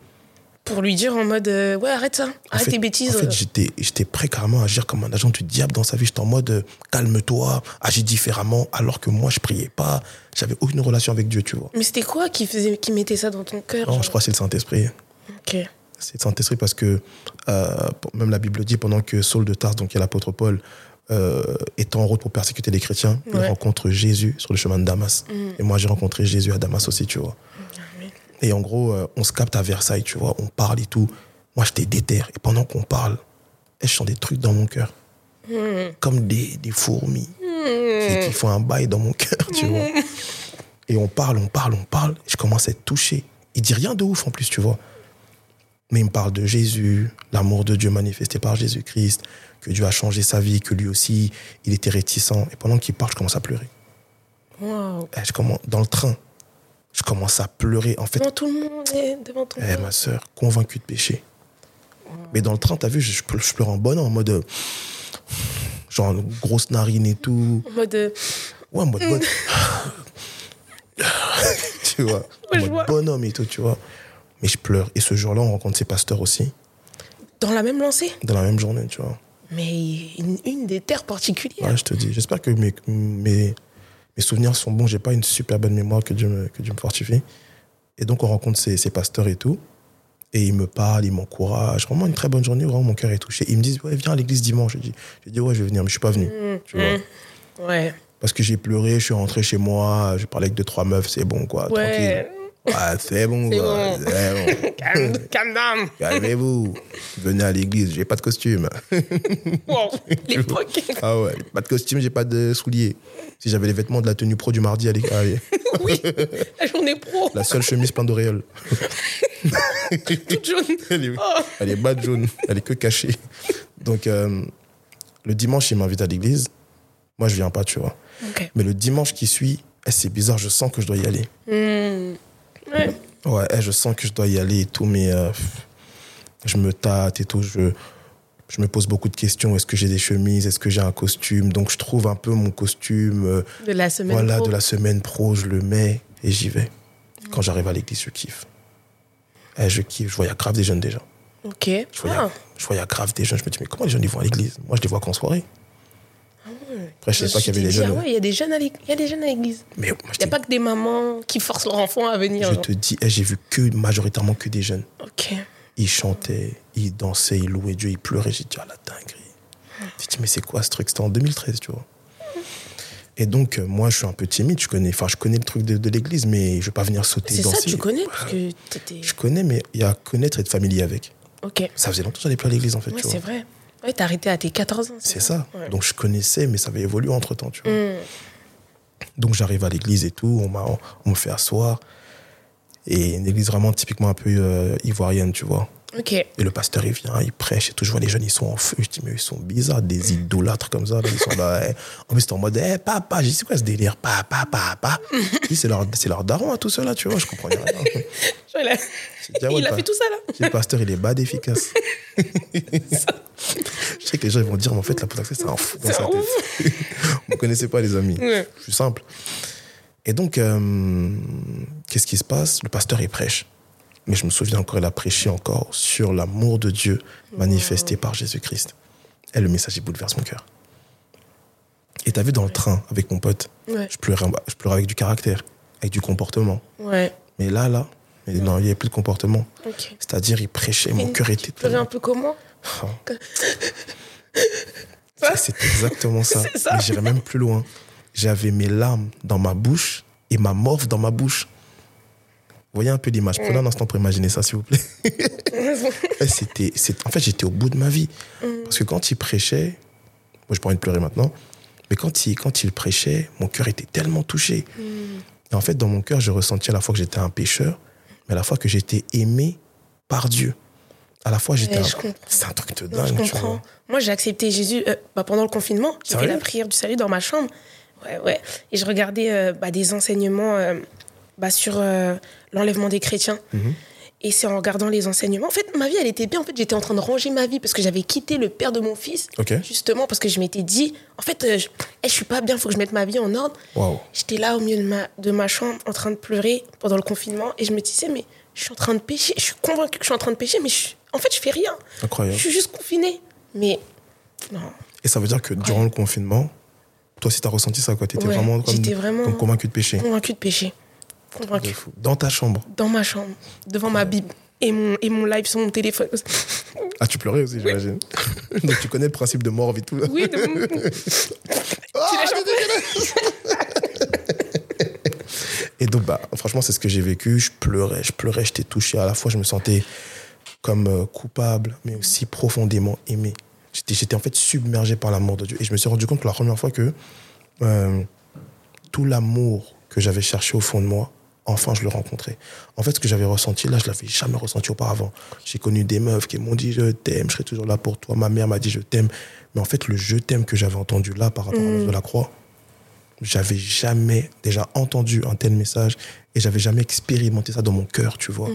Pour lui dire en mode euh, ouais arrête ça, arrête fait- tes bêtises. En fait, j'étais, j'étais prêt carrément à agir comme un agent du diable dans sa vie. J'étais en mode, euh, calme-toi, agis différemment, alors que moi, je priais pas. J'avais aucune relation avec Dieu, tu vois. Mais c'était quoi qui faisait, qui mettait ça dans ton cœur Non, genre je crois que c'est le Saint-Esprit. Ok. C'est le Saint-Esprit parce que euh, même la Bible dit pendant que Saul de Tarse, donc l'apôtre Paul, euh, est en route pour persécuter les chrétiens, il rencontre Jésus sur le chemin de Damas. Et moi, j'ai rencontré Jésus à Damas aussi, tu vois. Et en gros, euh, on se capte à Versailles, tu vois, on parle et tout. Moi, j'étais déter. Et pendant qu'on parle, eh, je sens des trucs dans mon cœur. Comme des, des fourmis qui, qui font un bail dans mon cœur, tu vois. Et on parle, on parle, on parle. Je commence à être touché. Il dit rien de ouf en plus, tu vois. Mais il me parle de Jésus, l'amour de Dieu manifesté par Jésus-Christ, que Dieu a changé sa vie, que lui aussi, il était réticent. Et pendant qu'il parle, je commence à pleurer. Waouh. Eh, je commence, dans le train, je commence à pleurer. En fait, Devant tout le monde et devant ton eh, père. ma soeur, convaincue de péché. Mais dans le train, t'as vu, je, je pleure, en bonhomme, en mode. euh, genre, grosse narine et tout. En mode euh, Ouais, en mode bon... tu vois, en mode vois. bonhomme et tout, tu vois. Mais je pleure. Et ce jour-là, on rencontre ses pasteurs aussi, dans la même lancée? dans la même journée, tu vois. Mais une, une des terres particulières. Ouais, je te dis. J'espère que mes, mes, mes souvenirs sont bons. J'ai pas une super bonne mémoire que Dieu me, que Dieu me fortifie. Et donc, on rencontre ces, ces pasteurs et tout. Et ils me parlent, ils m'encouragent. Vraiment une très bonne journée, vraiment mon cœur est touché. Ils me disent, ouais, viens à l'église dimanche. Je dis, je dis ouais, je vais venir, mais je suis pas venu. tu vois. Mmh. Ouais. Parce que j'ai pleuré, je suis rentré chez moi, j'ai parlé avec deux, trois meufs, c'est bon, quoi. Ouais. Tranquille. Ouais, c'est bon, C'est bon. Bon. Calme, calme down. Calmez-vous. Venez à l'église, j'ai pas de costume. Wow. L'époque. Ah ouais, pas de costume, j'ai pas de souliers. Si j'avais les vêtements de la tenue pro du mardi, allez, allez. oui. La journée pro. La seule chemise plein d'auréoles. Toute jaune. Elle est, Oh. elle est bas jaune, elle est que cachée. Donc, euh, le dimanche, il m'invite à l'église. Moi, je viens pas, tu vois. Ok. Mais le dimanche qui suit, eh, c'est bizarre, je sens que je dois y aller. Mmh. Ouais. Ouais, eh, je sens que je dois y aller et tout, mais euh, je me tâte et tout. Je, je me pose beaucoup de questions. Est-ce que j'ai des chemises? Est-ce que j'ai un costume? Donc, je trouve un peu mon costume. euh, De la semaine voilà, pro. de la semaine pro, je le mets et j'y vais. Quand j'arrive à l'église, je kiffe. Eh, je kiffe. Je vois, il y a grave des jeunes déjà. Ok. Je vois, il y a- Ah. je vois, il y a grave des jeunes. Je me dis, mais comment les jeunes ils vont à l'église? Moi, je les vois qu'en soirée. Après, je Je sais pas qu'il y avait des jeunes. ah ouais, il y a des jeunes à à l'église. Il n'y a pas que des mamans qui forcent leur enfant à venir. je genre. te dis, eh, j'ai vu que majoritairement que des jeunes. Ok. Ils chantaient, ils dansaient, ils louaient Dieu, ils pleuraient. J'ai dit, ah la dinguerie. J'ai dit, mais c'est quoi ce truc? C'était en 2013, tu vois. Et donc, euh, moi, je suis un peu timide. Je connais, je connais le truc de, de l'église, mais je vais pas venir sauter, C'est danser. ça, tu connais Parce que t'étais. Je connais, mais il y a connaître et être familier avec. Ok. Ça faisait longtemps que j'allais plus à l'église, en fait, Ouais, c'est vrai. Ouais, t'as arrêté à tes 14 ans. C'est ça. Ouais. Donc, je connaissais, mais ça avait évolué entre temps, tu vois. Hmm. Donc, j'arrive à l'église et tout. On, m'a, on me fait asseoir. Et une église vraiment typiquement un peu euh, ivoirienne, tu vois. Et le pasteur, il vient, il prêche et tout. Je vois les jeunes, ils sont en feu. Je dis, mais ils sont bizarres, des idolâtres comme ça. là. Ils sont là. eh. En plus, c'est en mode, eh, papa. J'ai dit, c'est quoi ce délire? Papa, papa. Je dis, c'est leur, leur daron à tout cela, tu vois. Je comprenais rien. Dit, ah ouais, il a fait tout ça là. Je dis, le pasteur, il est bad efficace. je sais que les gens ils vont dire, mais en fait, la potaxée, c'est un fou dans sa tête. Vous ne connaissez pas, les amis. Ouais. Je suis simple. Et donc, euh, qu'est-ce qui se passe? Le pasteur, il prêche. Mais je me souviens encore, il a prêché encore sur l'amour de Dieu manifesté par Jésus-Christ. Et le message, il bouleverse mon cœur. Et t'as vu dans le train avec mon pote, Ouais. je pleurais, je pleurais avec du caractère, avec du comportement. Ouais. Mais là, là, mais non, il n'y avait plus de comportement. C'est-à-dire, il prêchait, mon cœur tu était pleurais tellement- un peu comment Oh. C'est exactement ça. Ça. Mais j'irais même plus loin. J'avais mes larmes dans ma bouche et ma morve dans ma bouche. Voyez un peu l'image. Prenez un instant pour imaginer ça, s'il vous plaît. Eh, c'était, c'est, en fait, j'étais au bout de ma vie. Parce que quand il prêchait, moi, je pas envie de pleurer maintenant, mais quand il, quand il prêchait, mon cœur était tellement touché. Et en fait, dans mon cœur, je ressentais à la fois que j'étais un pécheur, mais à la fois que j'étais aimé par Dieu. À la fois, j'étais. Un-. C'est un truc de Non, je dingue, tu comprends. vois. Moi, j'ai accepté Jésus euh, bah, pendant le confinement. J'ai fait la prière du salut dans ma chambre. Ouais, ouais. Et je regardais euh, bah, des enseignements euh, bah, sur euh, l'enlèvement des chrétiens. Mhm. Et c'est en regardant les enseignements. En fait, ma vie, elle était bien. En fait, j'étais en train de ranger ma vie parce que j'avais quitté le père de mon fils. Justement, parce que je m'étais dit, en fait, euh, je, eh, je suis pas bien, il faut que je mette ma vie en ordre. J'étais là au milieu de ma, de ma chambre en train de pleurer pendant le confinement et je me disais, mais je suis en train de pécher. Je suis convaincue que je suis en train de pécher, mais je en fait, je fais rien. Incroyable. Je suis juste confinée. Mais non. Et ça veut dire que durant le confinement, toi aussi, tu as ressenti ça, quoi. Tu étais Ouais, vraiment, comme, vraiment- de péché. Convaincue de pécher. De Convaincue. fou. Dans ta chambre. Dans ma chambre, devant ma Bible et mon, et mon live sur mon téléphone. Ah, tu pleurais aussi, j'imagine. Donc, tu connais le principe de mort et tout. Oui, c'est dégueulasse. Et donc, bah, franchement, c'est ce que j'ai vécu. Je pleurais, je pleurais, j'étais touché. À la fois, je me sentais comme euh, coupable, mais aussi profondément aimé. J'étais, j'étais en fait submergé par l'amour de Dieu. Et je me suis rendu compte pour la première fois que euh, tout l'amour que j'avais cherché au fond de moi, enfin, je le rencontrais. En fait, ce que j'avais ressenti là, je l'avais jamais ressenti auparavant. J'ai connu des meufs qui m'ont dit je t'aime, je serai toujours là pour toi. Ma mère m'a dit je t'aime. Mais en fait, le je t'aime que j'avais entendu là par rapport à l'œuvre de la croix, j'avais jamais déjà entendu un tel message et j'avais jamais expérimenté ça dans mon cœur, tu vois.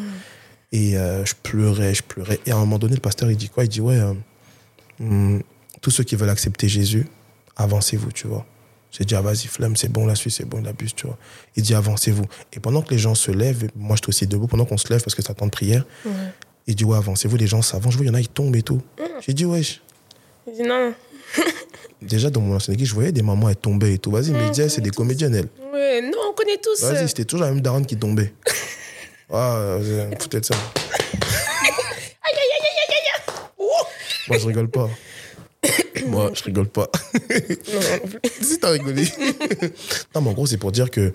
Et euh, je pleurais, je pleurais. Et à un moment donné, le pasteur, il dit quoi? Il dit, ouais, euh, hum, tous ceux qui veulent accepter Jésus, avancez-vous, tu vois. J'ai dit, ah vas-y, flamme, c'est bon, la suite, c'est bon, il abuse, tu vois. Il dit, avancez-vous. Et pendant que les gens se lèvent, moi, j'étais aussi debout, pendant qu'on se lève, parce que c'est un temps de prière, il dit, ouais, avancez-vous, les gens s'avancent. Je vois, il y en a, ils tombent et tout. J'ai dit, ouais, Il dit non. déjà, dans mon ancienne église, je voyais des mamans, elles tombaient et tout. Vas-y, mais il disait, c'est des comédiennes, elles. Ouais, non, on connaît tous. euh, Vas-y, c'était toujours la même daronne qui tombait. Ah, euh, peut-être ça. Moi, je rigole pas. Moi, je rigole pas. Non, non plus. si t'as rigolé. non, mais en gros, c'est pour dire que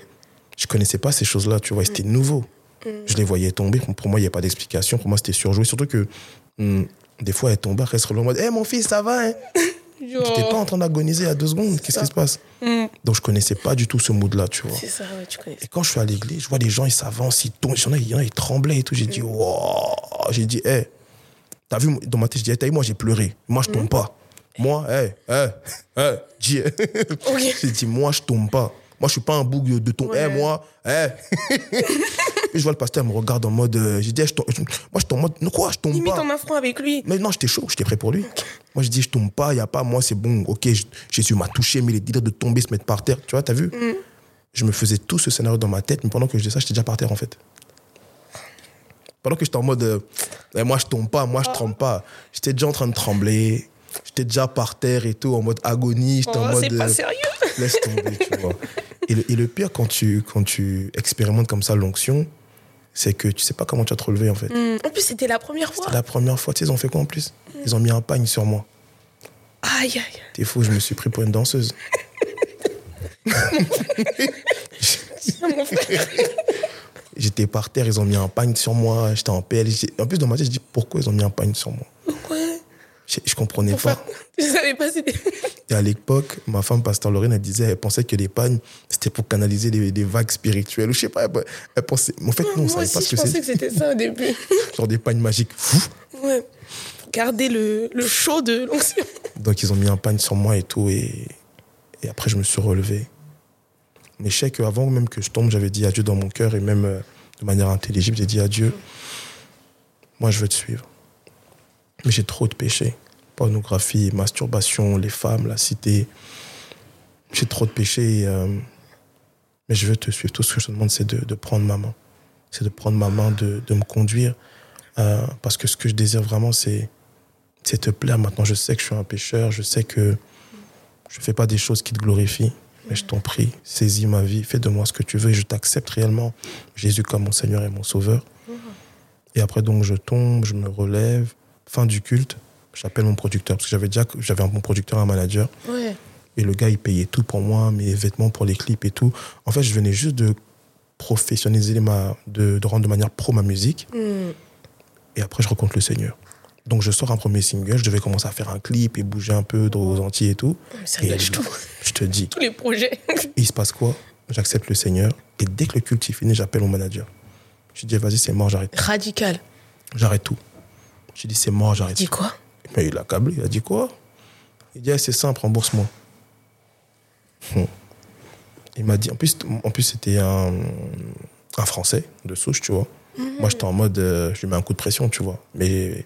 je connaissais pas ces choses-là, tu vois, c'était nouveau. Je les voyais tomber. Pour moi, il n'y a pas d'explication. Pour moi, c'était surjoué. Surtout que hum, des fois, elle tombait, elle se relevait en mode Hé, mon fils, ça va hein? T'étais pas en train d'agoniser à deux secondes. Qu'est-ce qui se passe? Donc, je connaissais pas du tout ce mood-là, tu vois. C'est ça, ouais, tu connais. Et quand je suis à l'église, je vois les gens, ils s'avancent, ils tombent. Il y en a, ils tremblaient et tout. J'ai dit, wow. J'ai dit, hé, t'as vu, dans ma tête, je dis, hey, t'as vu, moi, j'ai pleuré. Moi, je tombe pas. Moi, hé, hé, hé, dis. J'ai dit, moi, je tombe pas. Moi, je suis pas un bouc de. Hé, Ouais. moi, hé. Puis je vois le pasteur, il me regarde en mode, euh, j'ai dit, hey, je tombe- je- moi, je tombe en mode, non, quoi, je tombe Limite pas? en affront avec lui. Mais non, j'étais chaud, j'étais prêt pour lui. Moi, je dis, je tombe pas, il n'y a pas, moi, c'est bon, ok, Jésus m'a touché, mais les délires de tomber, se mettre par terre, tu vois, t'as vu? Je me faisais tout ce scénario dans ma tête, mais pendant que je disais ça, j'étais déjà par terre, en fait. Pendant que j'étais en mode, euh, Eh, moi, je tombe pas, moi, je tremble pas, j'étais déjà en train de trembler, j'étais déjà par terre et tout, en mode agonie, j'étais Oh, en mode. c'est pas euh, sérieux. Laisse tomber, tu vois. Et le, et le pire, quand tu, quand tu expérimentes comme ça l'onction, c'est que tu sais pas comment tu vas te relever, en fait. Hum, En plus, c'était la première fois. C'était la première fois, tu sais, ils ont fait quoi en plus? Ils ont mis un pagne sur moi. Aïe, aïe. T'es fou, je me suis pris pour une danseuse. J'étais par terre, ils ont mis un pagne sur moi, j'étais en PL. J'ai- En plus, dans ma tête, je dis pourquoi ils ont mis un pagne sur moi? Je, je comprenais pas. je savais pas c'était. Et à l'époque, ma femme, Pasteur Lorraine, elle disait, elle pensait que les pagnes, c'était pour canaliser des, des vagues spirituelles. Ou je sais pas, elle, elle pensait. mais En fait, non, on savait aussi, pas ce je que pensais c'est. que c'était ça au début. Genre des pagnes magiques. Fou. Ouais. Garder le, le chaud de l'onction. Donc, ils ont mis un pagne sur moi et tout. Et, et après, je me suis relevé. Mais je sais qu'avant même que je tombe, j'avais dit adieu dans mon cœur et même euh, de manière intelligible, j'ai dit adieu. Moi, je veux te suivre. Mais j'ai trop de péchés. Pornographie, masturbation, les femmes, la cité. J'ai trop de péchés. euh, mais je veux te suivre. Tout ce que je te demande, c'est de, de prendre ma main. C'est de prendre ma main, de, de me conduire. Euh, parce que ce que je désire vraiment, c'est c'est te plaire. Maintenant, je sais que je suis un pécheur. Je sais que je ne fais pas des choses qui te glorifient. Mais je t'en prie, saisis ma vie, fais de moi ce que tu veux et je t'accepte réellement, Jésus comme mon Seigneur et mon Sauveur. Et après, donc, je tombe, je me relève. Fin du culte, j'appelle mon producteur. Parce que j'avais déjà j'avais un bon producteur, un manager. Ouais. Et le gars, il payait tout pour moi, mes vêtements pour les clips et tout. En fait, je venais juste de professionnaliser ma, de, de rendre de manière pro ma musique. Hmm. Et après, je rencontre le Seigneur. Donc, je sors un premier single, je devais commencer à faire un clip et bouger un peu aux Antilles et tout. Gâche tout. Je te dis, Tous les projets. il se passe quoi? J'accepte le Seigneur. Et dès que le culte est fini, j'appelle mon manager. Je dis, vas-y, c'est mort, j'arrête. Radical. J'arrête tout. Je dis, c'est mort, j'arrête. Dis quoi? Mais il a câblé, il a dit quoi? Il dit, ah, c'est simple, rembourse-moi. Hum. Il m'a dit, en plus, en plus c'était un, un Français de souche, tu vois. Moi, j'étais en mode, euh, je lui mets un coup de pression, tu vois. Mais il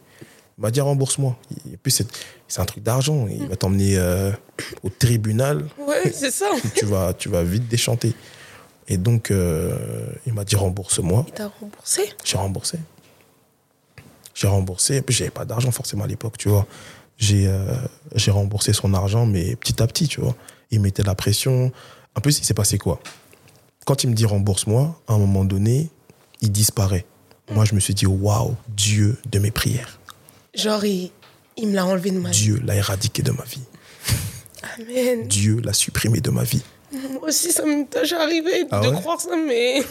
m'a dit, rembourse-moi. Et puis, c'est c'est un truc d'argent. Il va t'emmener euh, au tribunal. Ouais, c'est ça. tu, vas, tu vas vite déchanter. Et donc, euh, il m'a dit, rembourse-moi. Il t'a remboursé? J'ai remboursé. J'ai remboursé. Et puis, j'avais pas d'argent forcément à l'époque, tu vois. J'ai euh, j'ai remboursé son argent, mais petit à petit, tu vois. Il mettait la pression. En plus, il s'est passé quoi? Quand il me dit rembourse-moi, à un moment donné, il disparaît. Moi, je me suis dit, waouh, Dieu de mes prières. Genre, il, il me l'a enlevé de ma vie. Dieu l'a éradiqué de ma vie. Amen. Dieu l'a supprimé de ma vie. Moi aussi, ça m'est déjà arrivé Ah de ouais? croire ça, mais.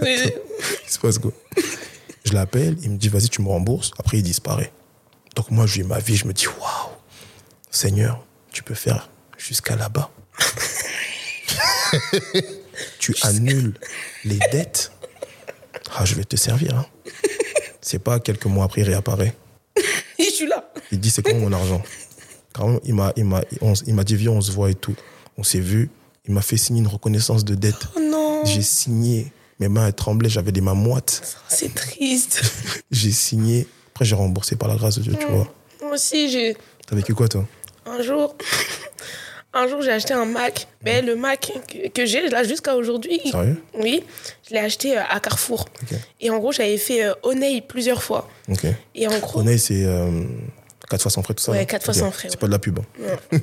mais- Il se passe quoi? Je l'appelle, il me dit, vas-y, tu me rembourses. Après, il disparaît. Donc, moi, je vis ma vie, je me dis, waouh, Seigneur, tu peux faire jusqu'à là-bas. tu annules les dettes. Ah, je vais te servir. Hein. C'est pas quelques mois après, il réapparaît. Je suis là. Il dit, c'est comment mon argent? Carrément, il m'a, il m'a, on- il m'a dit, viens, on se voit et tout. On s'est vu. Il m'a fait signer une reconnaissance de dette. Oh non. J'ai signé. Mes mains elles tremblaient, j'avais des mains moites. C'est triste. J'ai signé. Après, j'ai remboursé par la grâce de Dieu, tu vois. Moi aussi, j'ai. T'as vécu quoi, toi? Un jour. Un jour, j'ai acheté un Mac. Mais le Mac que, que j'ai là jusqu'à aujourd'hui. Sérieux? Oui. Je l'ai acheté euh, à Carrefour. Et en gros, j'avais fait euh, plusieurs fois. Ok. Et en gros. Oneil, c'est euh, 4 fois sans frais, tout ça Ouais, là quatre fois Ok. sans frais, C'est ouais. pas de la pub. hein.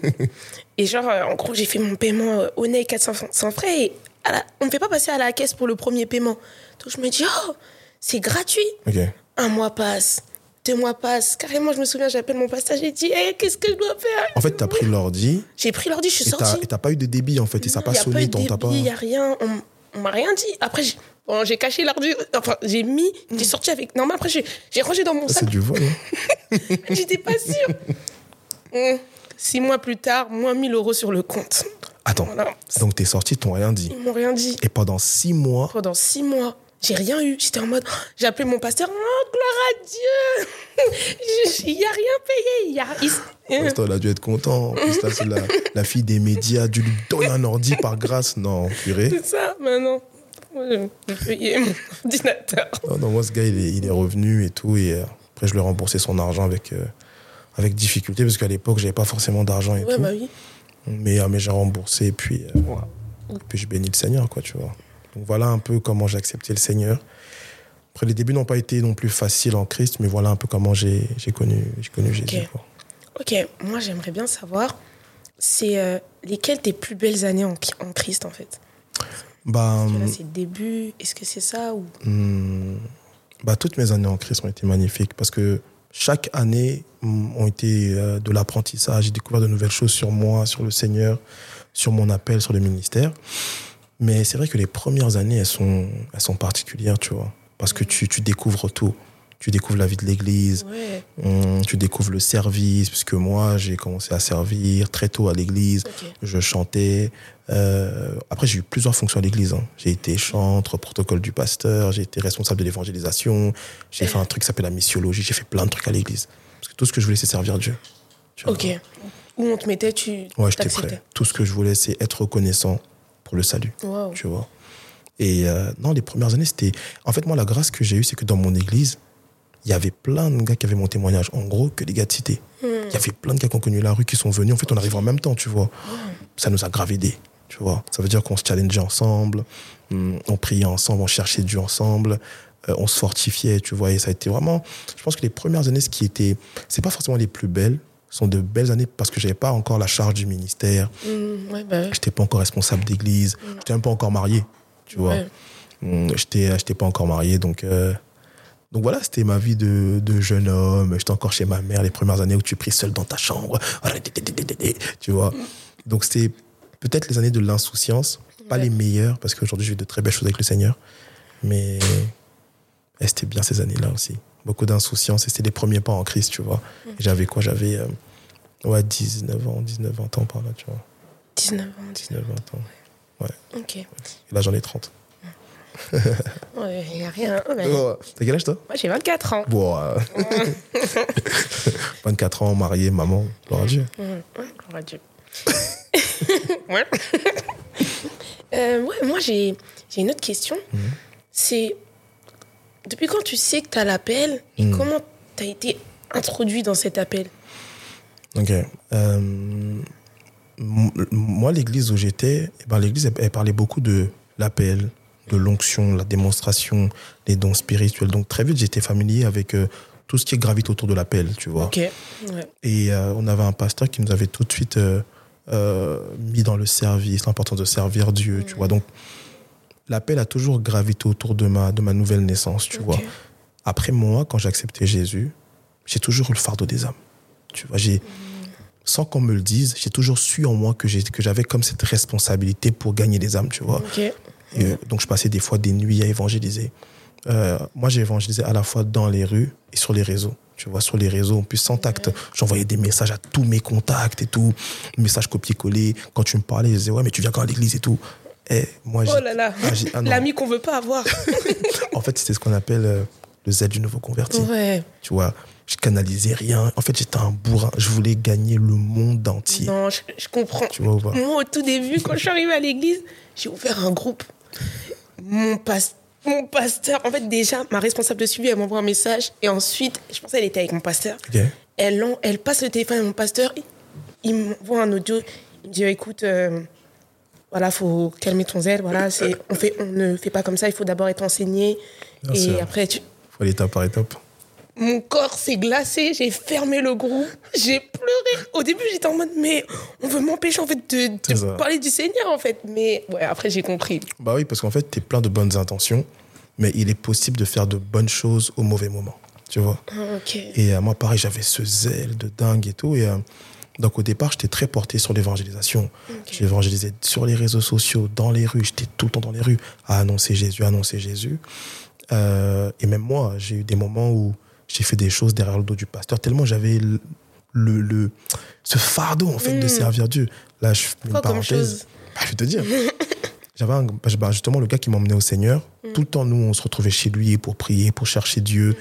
Et genre, euh, en gros, j'ai fait mon paiement au nez 400 sans frais et à la- on ne fait pas passer à la caisse pour le premier paiement. Donc je me dis, oh, c'est gratuit. Un mois passe, deux mois passent. Carrément, je me souviens, j'appelle mon pasteur, j'ai dit, hey, qu'est-ce que je dois faire? En fait, t'as pris l'ordi J'ai pris l'ordi, je suis et sortie. et t'as pas eu de débit, en fait. Et ça n'a pas Il y a sonné, pas. débit, il n'y a rien. On, on m'a rien dit. Après, j'ai bon, caché l'ordi. Enfin, j'ai mis, j'ai sorti avec. Non, mais après, j'ai rangé dans mon Ça, sac. c'est du vol. hein. J'étais pas sûre. Hum, Six mois plus tard, moins 1000 euros sur le compte. Attends. Voilà. Donc, t'es sorti, t'ont rien dit. Ils m'ont rien dit. Et pendant 6 mois, pendant six mois. J'ai rien eu. J'étais en mode. J'ai appelé mon pasteur. Oh, gloire à Dieu Il n'y a rien payé. Il y a. il- le pasteur, il a dû être content. En plus, là, c'est la, la fille des médias. Dû lui donner un ordi par grâce. Non, purée. C'est ça, maintenant. Moi, je payer mon ordinateur. Non, non, moi, ce gars, il est, il est revenu et tout. Et euh, après, je lui ai remboursé son argent avec, euh, avec difficulté. Parce qu'à l'époque, j'avais pas forcément d'argent et Ouais, tout. bah oui. Mais, mais j'ai remboursé. Et puis, euh, voilà. puis, je bénis le Seigneur, quoi, tu vois. Donc, voilà un peu comment j'ai accepté le Seigneur. Après, les débuts n'ont pas été non plus faciles en Christ. Mais voilà un peu comment j'ai j'ai connu, j'ai connu Jésus. Ok. quoi. Ok, moi, j'aimerais bien savoir. C'est euh, lesquelles tes plus belles années en, en Christ, en fait? Bah, que c'est le début? Est-ce que c'est ça ou... Hum, bah, toutes mes années en Christ ont été magnifiques parce que chaque année hum, ont été euh, de l'apprentissage. J'ai découvert de nouvelles choses sur moi, sur le Seigneur, sur mon appel, sur le ministère. Mais c'est vrai que les premières années, elles sont, particulières, tu vois. Parce que tu découvres tout. Tu découvres la vie de l'Église, Ouais. hum, tu découvres le service, puisque moi, j'ai commencé à servir très tôt à l'Église. Je chantais. Euh, après, j'ai eu plusieurs fonctions à l'église. hein. J'ai été chantre, protocole du pasteur, j'ai été responsable de l'évangélisation, j'ai fait un truc qui s'appelle la missiologie, j'ai fait plein de trucs à l'église. Parce que tout ce que je voulais, c'est servir Dieu. Ok. Où on te mettait, tu Ouais, j'étais prêt. Tout ce que je voulais, c'est être reconnaissant pour le salut. Waouh. Tu vois. Et euh, non, les premières années, c'était. En fait, moi, la grâce que j'ai eue, c'est que dans mon église, il y avait plein de gars qui avaient mon témoignage. En gros, que des gars de cité. Hmm. Il y avait plein de gars qui ont connu la rue, qui sont venus. En fait, on arrive en même temps, tu vois. Ça nous a grave aidé, tu vois. Ça veut dire qu'on se challengeait ensemble, hum, on priait ensemble, on cherchait Dieu ensemble, euh, on se fortifiait, tu vois. Et ça a été vraiment. Je pense que les premières années, ce qui était. C'est pas forcément les plus belles, sont de belles années parce que j'avais pas encore la charge du ministère. Hmm, ouais, bah ouais. J'étais pas encore responsable d'église. J'étais même pas encore marié, tu vois. Ouais. J'étais, j'étais pas encore marié, donc. euh, donc voilà, c'était ma vie de, de jeune homme. J'étais encore chez ma mère les premières années où tu pries seul dans ta chambre. Tu vois. Donc c'était peut-être les années de l'insouciance, pas les meilleures, parce qu'aujourd'hui, je vis de très belles choses avec le Seigneur. Mais eh, c'était bien ces années-là aussi. Beaucoup d'insouciance et c'était les premiers pas en Christ, tu vois. Mm. J'avais quoi? J'avais euh, ouais, 19 ans, 19, 20 ans par là, tu vois. 19 ans. 19, 20 ans. Ok. Et là, j'en ai 30. Ouais, il n'y a rien. Ouais. Oh, T'as quel âge, toi? Moi, j'ai 24 ans. Bon, euh, 24 ans, marié, maman, gloire à Dieu. Ouais, ouais, gloire à Dieu. ouais. Euh, ouais, moi, j'ai une autre question. Mhm. C'est depuis quand tu sais que tu as l'appel et comment tu as été introduit dans cet appel? Ok. Euh, moi, l'église où j'étais, eh ben, l'église, elle, elle parlait beaucoup de l'appel, de l'onction, la démonstration, des dons spirituels. Donc, très vite, j'étais familier avec euh, tout ce qui gravite autour de l'appel, tu vois. Ok. Ouais. Et euh, on avait un pasteur qui nous avait tout de suite euh, mis dans le service, l'importance de servir Dieu, tu vois. Donc, l'appel a toujours gravité autour de ma, de ma nouvelle naissance, tu vois. Après moi, quand j'ai accepté Jésus, j'ai toujours eu le fardeau des âmes. Tu vois, j'ai, sans qu'on me le dise, j'ai toujours su en moi que, j'ai, que j'avais comme cette responsabilité pour gagner des âmes, tu vois. Ok. Et, euh, donc, je passais des fois des nuits à évangéliser. Euh, moi, j'ai évangélisé à la fois dans les rues et sur les réseaux. Tu vois, sur les réseaux, en plus sans tact. J'envoyais des messages à tous mes contacts et tout. Messages copier-coller. Quand tu me parlais, je disais, ouais, mais tu viens quand à l'église et tout. Et moi, j'ai- Oh là là, Ah, ah l'ami qu'on veut pas avoir. En fait, c'était ce qu'on appelle euh, le Z du nouveau converti. ouais. Tu vois, je canalisais rien. En fait, j'étais un bourrin. Je voulais gagner le monde entier. Non, je, je comprends. Tu vois ou pas? Moi, au tout début, quand je suis arrivée à l'église, j'ai ouvert un groupe. Mon, pas- mon pasteur, en fait, déjà, ma responsable de suivi, elle m'envoie un message. Et ensuite, je pensais qu'elle était avec mon pasteur. Elle, elle passe le téléphone à mon pasteur. Il, il m'envoie un audio. Il me dit écoute, euh, voilà, faut calmer ton zèle. Voilà, c'est, on, fait, on ne fait pas comme ça. Il faut d'abord être enseigné. Bien et sûr. après, tu, Faut aller étape par étape. Mon corps s'est glacé, j'ai fermé le groupe, j'ai pleuré. Au début, j'étais en mode, mais on veut m'empêcher en fait de, parler du Seigneur en fait. Mais ouais, après j'ai compris. Bah oui, parce qu'en fait, tu es plein de bonnes intentions, mais il est possible de faire de bonnes choses au mauvais moment. Tu vois Ah, Ok. Et euh, moi, pareil, j'avais ce zèle de dingue et tout. Et euh, donc, au départ, j'étais très porté sur l'évangélisation. J'ai évangélisé sur les réseaux sociaux, dans les rues. J'étais tout le temps dans les rues à annoncer Jésus, à annoncer Jésus. Euh, et même moi, j'ai eu des moments où j'ai fait des choses derrière le dos du pasteur, tellement j'avais le, le, le- ce fardeau, en fait, de servir Dieu. Là, je fais une Quoi parenthèse. Bah, je vais te dire. J'avais un- bah, justement le gars qui m'emmenait au Seigneur. Tout le temps, nous, on se retrouvait chez lui pour prier, pour chercher Dieu.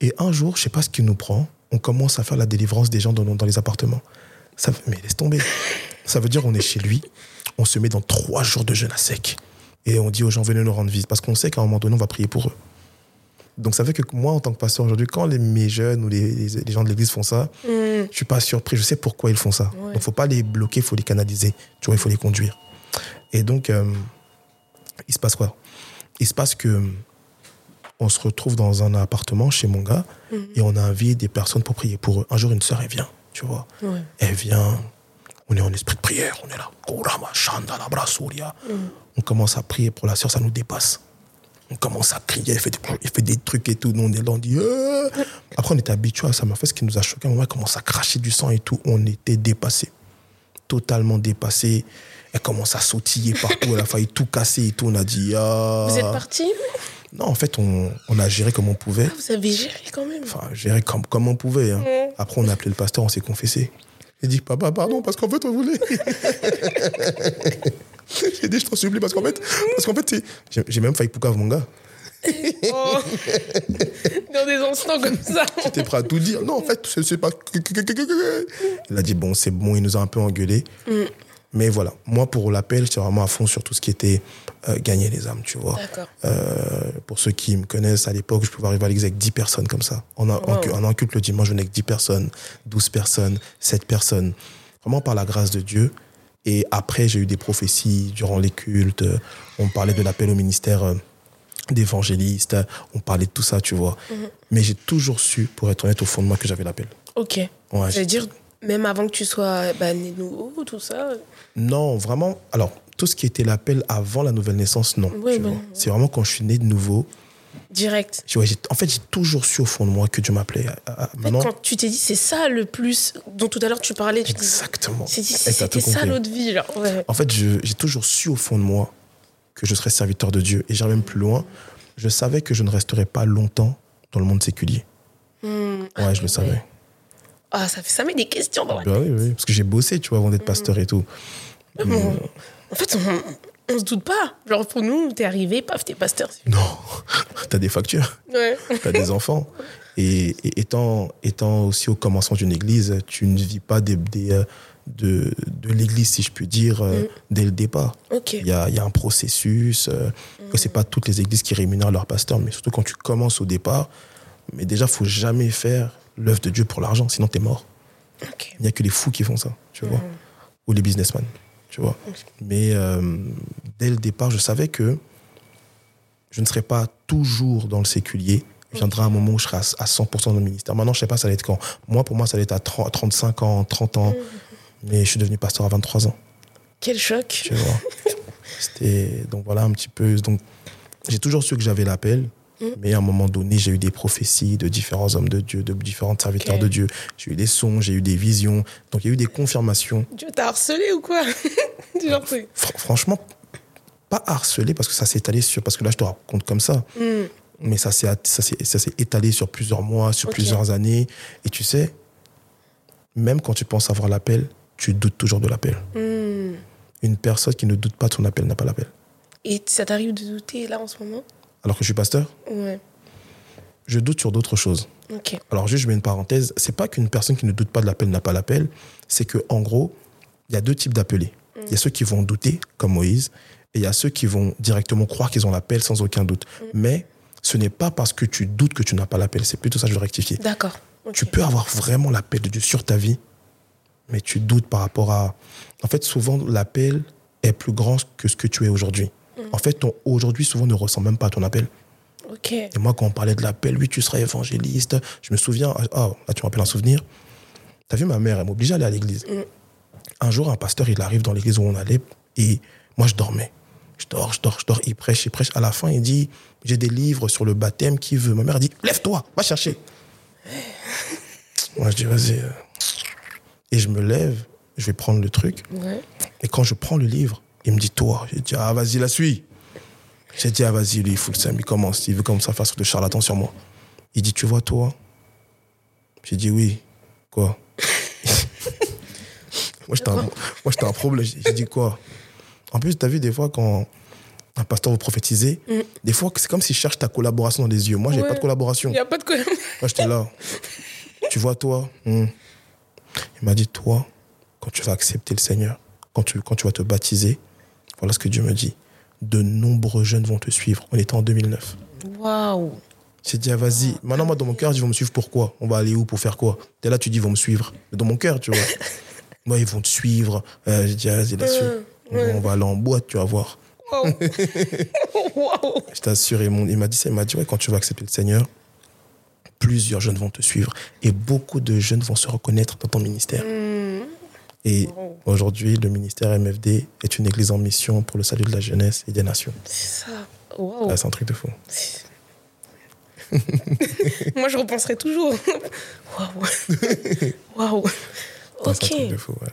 Et un jour, je sais pas ce qui nous prend, on commence à faire la délivrance des gens dans, dans les appartements. Ça, mais laisse tomber. Ça veut dire on est chez lui, on se met dans trois jours de jeûne à sec. Et on dit aux gens, venez nous rendre visite. Parce qu'on sait qu'à un moment donné, on va prier pour eux. Donc ça fait que moi, en tant que pasteur aujourd'hui, quand les, mes jeunes ou les, gens de l'église font ça, je suis pas surpris. Je sais pourquoi ils font ça. Ouais. Donc faut pas les bloquer, faut les canaliser. Tu vois, il faut les conduire. Et donc, euh, il se passe quoi? Il se passe que on se retrouve dans un appartement chez mon gars et on a invité des personnes pour prier pour eux. Un jour, une sœur, elle vient, tu vois. Ouais. Elle vient, on est en esprit de prière, on est là. Brasouria. On commence à prier pour la sœur, ça nous dépasse. On commence à crier, elle fait des, elle fait des trucs et tout. Nous, on est là, on dit. Euh. Après, on était habitués à ça, mais en fait, ce qui nous a choqué, elle commence à cracher du sang et tout. On était dépassés. Totalement dépassés. Elle commence à sautiller partout, elle a failli tout casser et tout. On a dit. Ah. Vous êtes parti Non, en fait, on, on a géré comme on pouvait. Vous avez géré quand même. Enfin, gérer comme, comme on pouvait. hein. Après, on a appelé le pasteur, on s'est confessé. Il dit, papa, pardon, parce qu'en fait, on voulait. J'ai dit, je t'en supplie, parce qu'en fait, parce qu'en fait, j'ai- même failli poucave mon gars. Oh. Dans des instants comme ça. J'étais prêt à tout dire. Non, en fait, c'est pas. Il a dit, bon, c'est bon, il nous a un peu engueulé. Mais voilà, moi, pour l'appel, j'étais vraiment à fond sur tout ce qui était euh, gagner les âmes, tu vois. D'accord. Euh, pour ceux qui me connaissent, à l'époque, je pouvais arriver à l'église avec 10 personnes comme ça. En Wow. en un culte le dimanche, je venais avec 10 personnes, 12 personnes, 7 personnes. Vraiment par la grâce de Dieu. Et après, j'ai eu des prophéties durant les cultes. On parlait de l'appel au ministère euh, d'évangéliste. On parlait de tout ça, tu vois. Mais j'ai toujours su, pour être honnête, au fond de moi, que j'avais l'appel. Ok. Ouais, Ça veut dire, même avant que tu sois bah, né nouveau, tout ça. Non, vraiment. Alors, tout ce qui était l'appel avant la nouvelle naissance, non. Oui, vois. C'est vraiment quand je suis né de nouveau. Direct. Ouais, en fait, j'ai toujours su au fond de moi que Dieu m'appelait. fait, Maintenant, quand tu t'es dit, c'est ça le plus dont tout à l'heure tu parlais, tu exactement. c'est- Eh, c'était ça l'autre vie. Genre. Ouais. En fait, j'ai toujours su au fond de moi que je serais serviteur de Dieu. Et j'irais même plus loin. Je savais que je ne resterais pas longtemps dans le monde séculier. Hmm. Ouais, je le savais. Ah, ça, fait, ça met des questions dans la Bah oui, oui, parce que j'ai bossé, tu vois, avant d'être pasteur et tout. tête. Bon, En fait, on, on se doute pas. Genre, pour nous, t'es arrivé, paf, t'es pasteur. Non, t'as des factures, Ouais. t'as des enfants. Et, et étant, étant aussi au commencement d'une église, tu ne vis pas des, des, euh, de, de l'église, si je puis dire, euh, dès le départ. Ok. Il y a, il y a un processus, euh, que c'est pas toutes les églises qui rémunèrent leurs pasteurs, mais surtout quand tu commences au départ. Mais déjà, faut jamais faire l'œuvre de Dieu pour l'argent, sinon t'es mort. Il n'y a que les fous qui font ça, tu vois, ou les businessmen, tu vois. Mais euh, dès le départ, je savais que je ne serais pas toujours dans le séculier. Il viendra un moment où je serai à, à 100% dans le ministère. Maintenant, je sais pas ça allait être quand. Moi, pour moi, ça allait être à 30 35 ans, 30 ans. Mais je suis devenu pasteur à 23 ans Quel choc. tu vois. C'était donc voilà un petit peu. Donc j'ai toujours su que j'avais l'appel, mais à un moment donné, j'ai eu des prophéties de différents hommes de Dieu, de différents serviteurs de Dieu. J'ai eu des sons, j'ai eu des visions. Donc il y a eu des confirmations. Dieu t'a harcelé ou quoi? Genre, c'est- Fr- franchement, pas harcelé parce que ça s'est étalé sur parce que là je te raconte comme ça. Hmm. Mais ça s'est étalé sur plusieurs mois, sur plusieurs années. Et tu sais, même quand tu penses avoir l'appel, tu doutes toujours de l'appel. Hmm. Une personne qui ne doute pas de son appel n'a pas l'appel. Et ça t'arrive de douter là en ce moment? Alors que je suis pasteur, Ouais. je doute sur d'autres choses. Alors juste, je mets une parenthèse. C'est pas qu'une personne qui ne doute pas de l'appel n'a pas l'appel. C'est que en gros, il y a deux types d'appelés. Il y a ceux qui vont douter, comme Moïse, et il y a ceux qui vont directement croire qu'ils ont l'appel sans aucun doute. Mais ce n'est pas parce que tu doutes que tu n'as pas l'appel. C'est plutôt ça que je veux rectifier. D'accord. Tu peux avoir vraiment l'appel de Dieu sur ta vie, mais tu doutes par rapport à. En fait, souvent, l'appel est plus grand que ce que tu es aujourd'hui. En fait, aujourd'hui, souvent, ne ressemble même pas ton appel. Et moi, quand on parlait de l'appel, oui, tu seras évangéliste. Je me souviens, ah, là, tu me rappelles un souvenir. T'as vu, ma mère, elle m'obligeait à aller à l'église. Un jour, un pasteur, il arrive dans l'église où on allait et moi, je dormais. Je dors, je dors, je dors. Il prêche, il prêche. À la fin, il dit J'ai des livres sur le baptême, qui veut Ma mère dit Lève-toi, va chercher. moi, je dis Vas-y. euh. Et je me lève, je vais prendre le truc. Ouais. Et quand je prends le livre, il me dit Toi. J'ai dit Ah, vas-y, la suis. J'ai dit Ah, vas-y, lui, il fout le seum. Il commence. Il veut comme ça faire de charlatan sur moi. Il dit Tu vois, toi? J'ai dit Oui. Quoi? Moi, j'étais un, un problème. J'ai dit Quoi? En plus, t'as vu, des fois, quand un pasteur veut prophétiser, des fois, c'est comme s'il cherche ta collaboration dans les yeux. Moi, j'avais Ouais. pas de collaboration. Il n'y a pas de quoi. Moi, j'étais là. tu vois, toi? Hmm. Il m'a dit, toi, quand tu vas accepter le Seigneur, quand tu, quand tu vas te baptiser, voilà ce que Dieu me dit. De nombreux jeunes vont te suivre. On était en 2009. Waouh. J'ai dit, ah, vas-y. Maintenant, moi, dans mon cœur, ils vont me suivre pourquoi On va aller où Pour faire quoi? T'es là, tu dis, ils vont me suivre. Dans mon cœur, tu vois. moi, ils vont te suivre. Euh, J'ai dit, ah, vas-y, là-dessus. On va aller en boîte, tu vas voir. Waouh. Waouh. Je t'assure, il m'a dit ça, il m'a dit, ouais, quand tu vas accepter le Seigneur, plusieurs jeunes vont te suivre et beaucoup de jeunes vont se reconnaître dans ton ministère. Et aujourd'hui, le ministère MFD est une église en mission pour le salut de la jeunesse et des nations. C'est ça. Waouh. Ah, c'est un truc de fou. Moi, je repenserai toujours. Waouh. Waouh. Ah, C'est un Ok. truc de fou, ouais.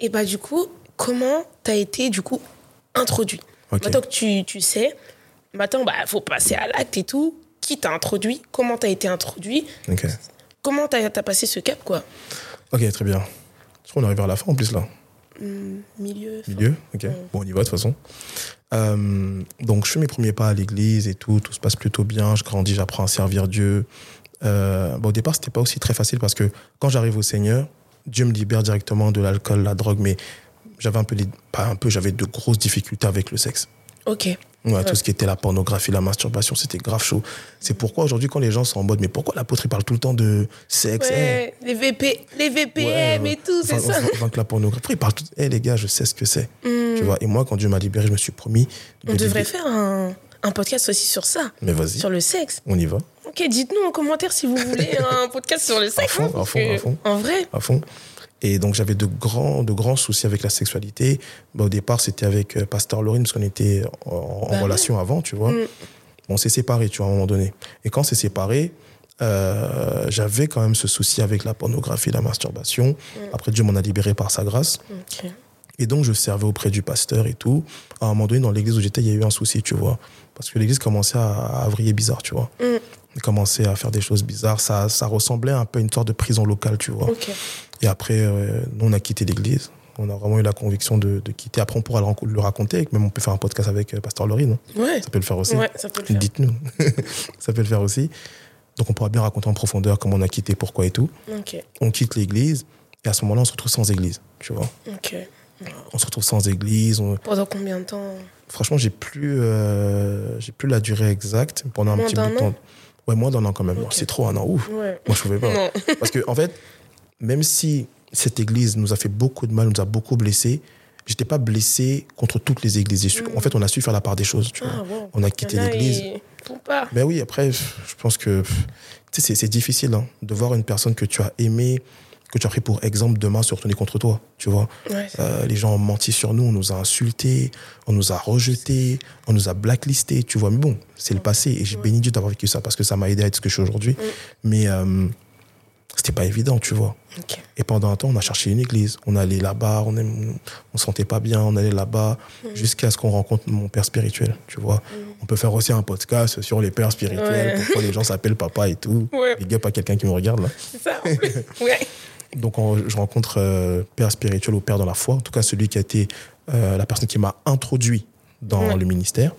Et bah, du coup, comment t'as été, du coup, introduit? Ok. Maintenant que tu, tu sais, maintenant, bah, faut passer à l'acte et tout. Qui t'a introduit? Comment t'as été introduit? Ok. Comment t'as as passé ce cap, quoi? Ok, très bien. Je crois qu'on arrive vers la fin en plus là. Milieu. fin. Milieu, ok. Bon, on y va de toute façon. Euh, donc, je fais mes premiers pas à l'église et tout. Tout se passe plutôt bien. Je grandis, j'apprends à servir Dieu. Euh, bon, au départ, c'était pas aussi très facile parce que quand j'arrive au Seigneur, Dieu me libère directement de l'alcool, la drogue, mais j'avais un peu, les- pas un peu, j'avais de grosses difficultés avec le sexe. Ok. Ouais, Tout ce qui était la pornographie, la masturbation, c'était grave chaud. C'est pourquoi aujourd'hui, quand les gens sont en mode, mais pourquoi l'apôtre il parle tout le temps de sexe Ouais, les, VP, les VPM et tout, c'est ça. enfin, la pornographie. Il parle tout. Eh les gars, je sais ce que c'est. Tu vois. Et moi, quand Dieu m'a libéré, je me suis promis. de On devrait faire un, un podcast aussi sur ça, Mais vas-y, sur le sexe. on y va, Ok, dites-nous en commentaire si vous voulez un podcast sur le sexe. fond, hein, à fond, à fond. En vrai, à fond. Et donc, j'avais de grands, de grands soucis avec la sexualité. Bah, au départ, c'était avec euh, Pasteur Laurine, parce qu'on était en, en Bah relation avant, tu vois. Mm. On s'est séparés, tu vois, à un moment donné. Et quand on s'est séparés, euh, j'avais quand même ce souci avec la pornographie, la masturbation. Après, Dieu m'en a libéré par sa grâce. Et donc, je servais auprès du pasteur et tout. À un moment donné, dans l'église où j'étais, il y a eu un souci, tu vois. Parce que l'église commençait à, à vriller bizarre, tu vois. Mm. Elle commençait à faire des choses bizarres. Ça, ça ressemblait un peu à une sorte de prison locale, tu vois. Et après, euh, nous, on a quitté l'église. On a vraiment eu la conviction de, de quitter. Après, on pourra le, raconter. Même on peut faire un podcast avec euh, Pasteur Laurine. Ouais. Ça peut le faire aussi. Ouais, ça peut le faire. Dites-nous. ça peut le faire aussi. Donc, on pourra bien raconter en profondeur comment on a quitté, pourquoi et tout. Ok. On quitte l'église. Et à ce moment-là, on se retrouve sans église, tu vois. Ok. On se retrouve sans église. on- Pendant combien de temps Franchement, j'ai plus, euh, j'ai plus la durée exacte. Pendant un Moins petit d'un bout de temps. Ouais, moins d'un an quand même. C'est trop un an. Ouf. Ouais. Moi, je pouvais pas. Non. Parce que, en fait, même si cette église nous a fait beaucoup de mal, nous a beaucoup blessés, j'étais pas blessé contre toutes les églises. Su- En fait, on a su faire la part des choses. Tu vois. Ah, wow. On a quitté l'église. pas. Ben oui, après, je pense que c'est difficile hein, de voir une personne que tu as aimée, que tu as pris pour exemple demain se retourner contre toi. Tu vois, Ouais, Euh, les gens ont menti sur nous, on nous a insultés, on nous a rejetés, on nous a blacklistés. Tu vois, mais bon, c'est le passé et j'ai béni Dieu d'avoir vécu ça parce que ça m'a aidé à être ce que je suis aujourd'hui. Mais euh, c'était pas évident, tu vois. Et pendant un temps, on a cherché une église. On allait là-bas, on ne on sentait pas bien, on allait là-bas, jusqu'à ce qu'on rencontre mon père spirituel, tu vois. On peut faire aussi un podcast sur les pères spirituels, Ouais. pourquoi les gens s'appellent papa et tout. Ouais. Les gars, pas quelqu'un qui me regarde là. C'est ça. en plus. ouais. Donc on- je rencontre euh, père spirituel ou père dans la foi, en tout cas celui qui a été euh, la personne qui m'a introduit dans Ouais. le ministère.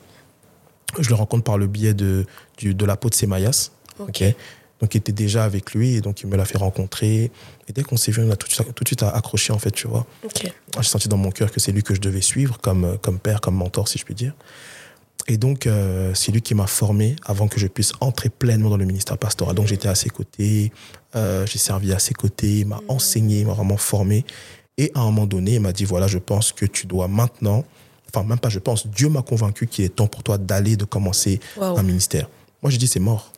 Je le rencontre par le biais de, du, de l'apôtre Sémaïas. Ok. ok donc il était déjà avec lui et donc il me l'a fait rencontrer. Et dès qu'on s'est vu, on a tout de suite, tout de suite accroché en fait, tu vois. Ok. J'ai senti dans mon cœur que c'est lui que je devais suivre comme, comme père, comme mentor, si je puis dire. Et donc, euh, c'est lui qui m'a formé avant que je puisse entrer pleinement dans le ministère pastoral. Donc, j'étais à ses côtés, euh, j'ai servi à ses côtés, il m'a enseigné, il m'a vraiment formé. Et à un moment donné, il m'a dit, voilà, je pense que tu dois maintenant, enfin, même pas je pense, Dieu m'a convaincu qu'il est temps pour toi d'aller, de commencer un ministère. Moi, j'ai dit, c'est mort.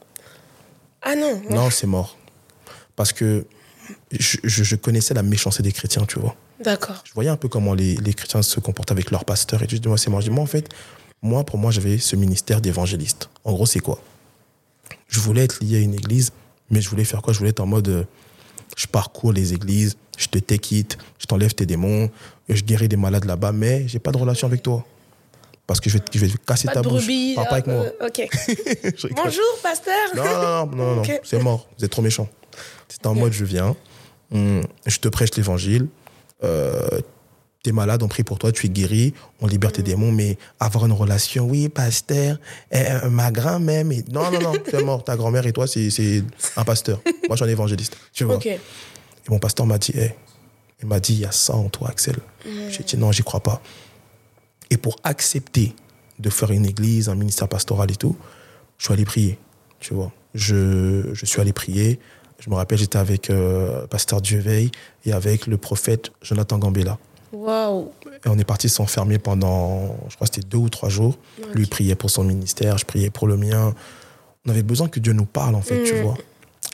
Ah non. Non, c'est mort. Parce que je, je- je connaissais la méchanceté des chrétiens, tu vois D'accord. je voyais un peu comment les, les chrétiens se comportent avec leur pasteur. Et dis, moi, c'est moi. Je dis, moi, en fait, moi, pour moi, j'avais ce ministère d'évangéliste. En gros, c'est quoi? Je voulais être lié à une église, mais je voulais faire quoi? Je voulais être en mode, euh, je parcours les églises, je te it, je t'enlève tes démons, je guéris des malades là-bas, mais j'ai pas de relation avec toi. Parce que je vais, je vais casser Pas ta de bouche. brebis. Parle pas avec moi. euh, ok. Bonjour, pasteur. Non, non, non, c'est mort. Vous êtes trop méchant. C'était en mode, je viens, hum, je te prêche l'évangile, euh, t'es malade, on prie pour toi, tu es guéri, on libère tes démons, mais avoir une relation, oui, pasteur, euh, ma grand-mère, mais non, non, non, c'est mort. Ta grand-mère et toi, c'est un pasteur. Moi, je suis un évangéliste. Tu vois. Et mon pasteur m'a dit, hey, il m'a dit, il y a ça en toi, Axel. J'ai dit, non, j'y crois pas. Et pour accepter de faire une église, un ministère pastoral et tout, je suis allé prier, tu vois. Je, je suis allé prier. Je me rappelle, j'étais avec euh, pasteur Dieuveil et avec le prophète Jonathan Gambella. Et on est parti s'enfermer pendant, je crois que c'était deux ou trois jours. Lui priait pour son ministère, je priais pour le mien. On avait besoin que Dieu nous parle, en fait, tu Mm. vois.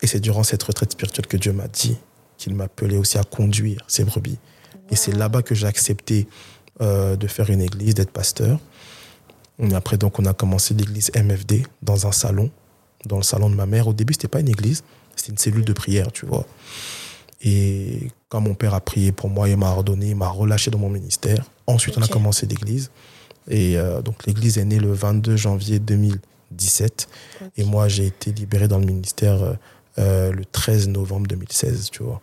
Et c'est durant cette retraite spirituelle que Dieu m'a dit qu'il m'appelait aussi à conduire ses brebis. Et c'est là-bas que j'ai accepté euh, de faire une église, d'être pasteur. Et après, donc, on a commencé l'église MFD dans un salon, dans le salon de ma mère. Au début, c'était pas une église, c'était une cellule de prière, tu vois. Et quand mon père a prié pour moi, il m'a ordonné, il m'a relâché dans mon ministère. Ensuite, on a commencé l'église. Et euh, donc, l'église est née le 22 janvier 2017. Et moi, j'ai été libéré dans le ministère euh, euh, le 13 novembre 2016, tu vois.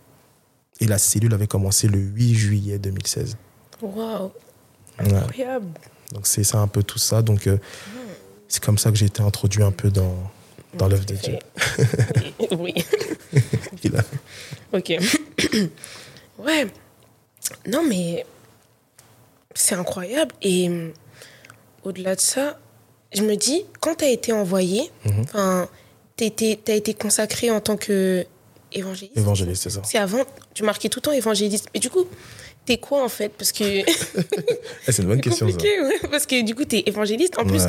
Et la cellule avait commencé le 8 juillet 2016. Waouh. Ouais. Incroyable. Donc, c'est ça un peu tout ça. Donc, euh, c'est comme ça que j'ai été introduit un peu dans, dans l'œuvre de Dieu. oui. Ok. ouais. Non, mais c'est incroyable. Et au-delà de ça, je me dis, quand tu as été envoyé, Mhm. enfin, tu as été consacré en tant que évangéliste. Évangéliste, c'est ça. C'est avant, tu marquais tout le temps évangéliste. Mais du coup, t'es quoi en fait? Parce que Eh, c'est une bonne question, ça. compliqué, ouais, parce que du coup, t'es évangéliste. En plus,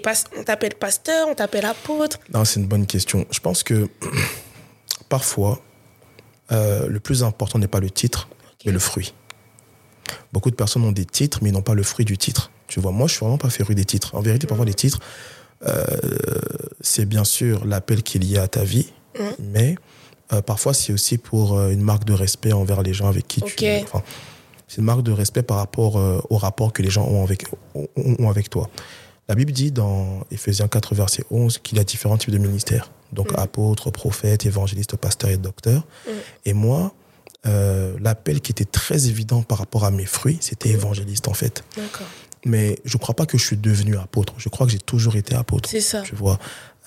pas, on t'appelle pasteur, on t'appelle apôtre. Non, c'est une bonne question. Je pense que parfois, euh, le plus important n'est pas le titre, mais le fruit. Beaucoup de personnes ont des titres, mais ils n'ont pas le fruit du titre. Tu vois, moi, je suis vraiment pas féru des titres. En vérité, parfois, les titres, euh, c'est bien sûr l'appel qu'il y a à ta vie, Mmh. mais euh, parfois c'est aussi pour une marque de respect envers les gens avec qui tu... Enfin, c'est une marque de respect par rapport au rapport que les gens ont avec, ont, ont avec toi. La Bible dit dans Éphésiens 4, verset 11 qu'il y a différents types de ministères. Donc Mm. apôtres, prophètes, évangélistes, pasteurs et docteurs. Mm. Et moi, euh, l'appel qui était très évident par rapport à mes fruits, c'était évangéliste en fait. Mais je ne crois pas que je suis devenu apôtre. Je crois que j'ai toujours été apôtre. C'est ça. Tu vois.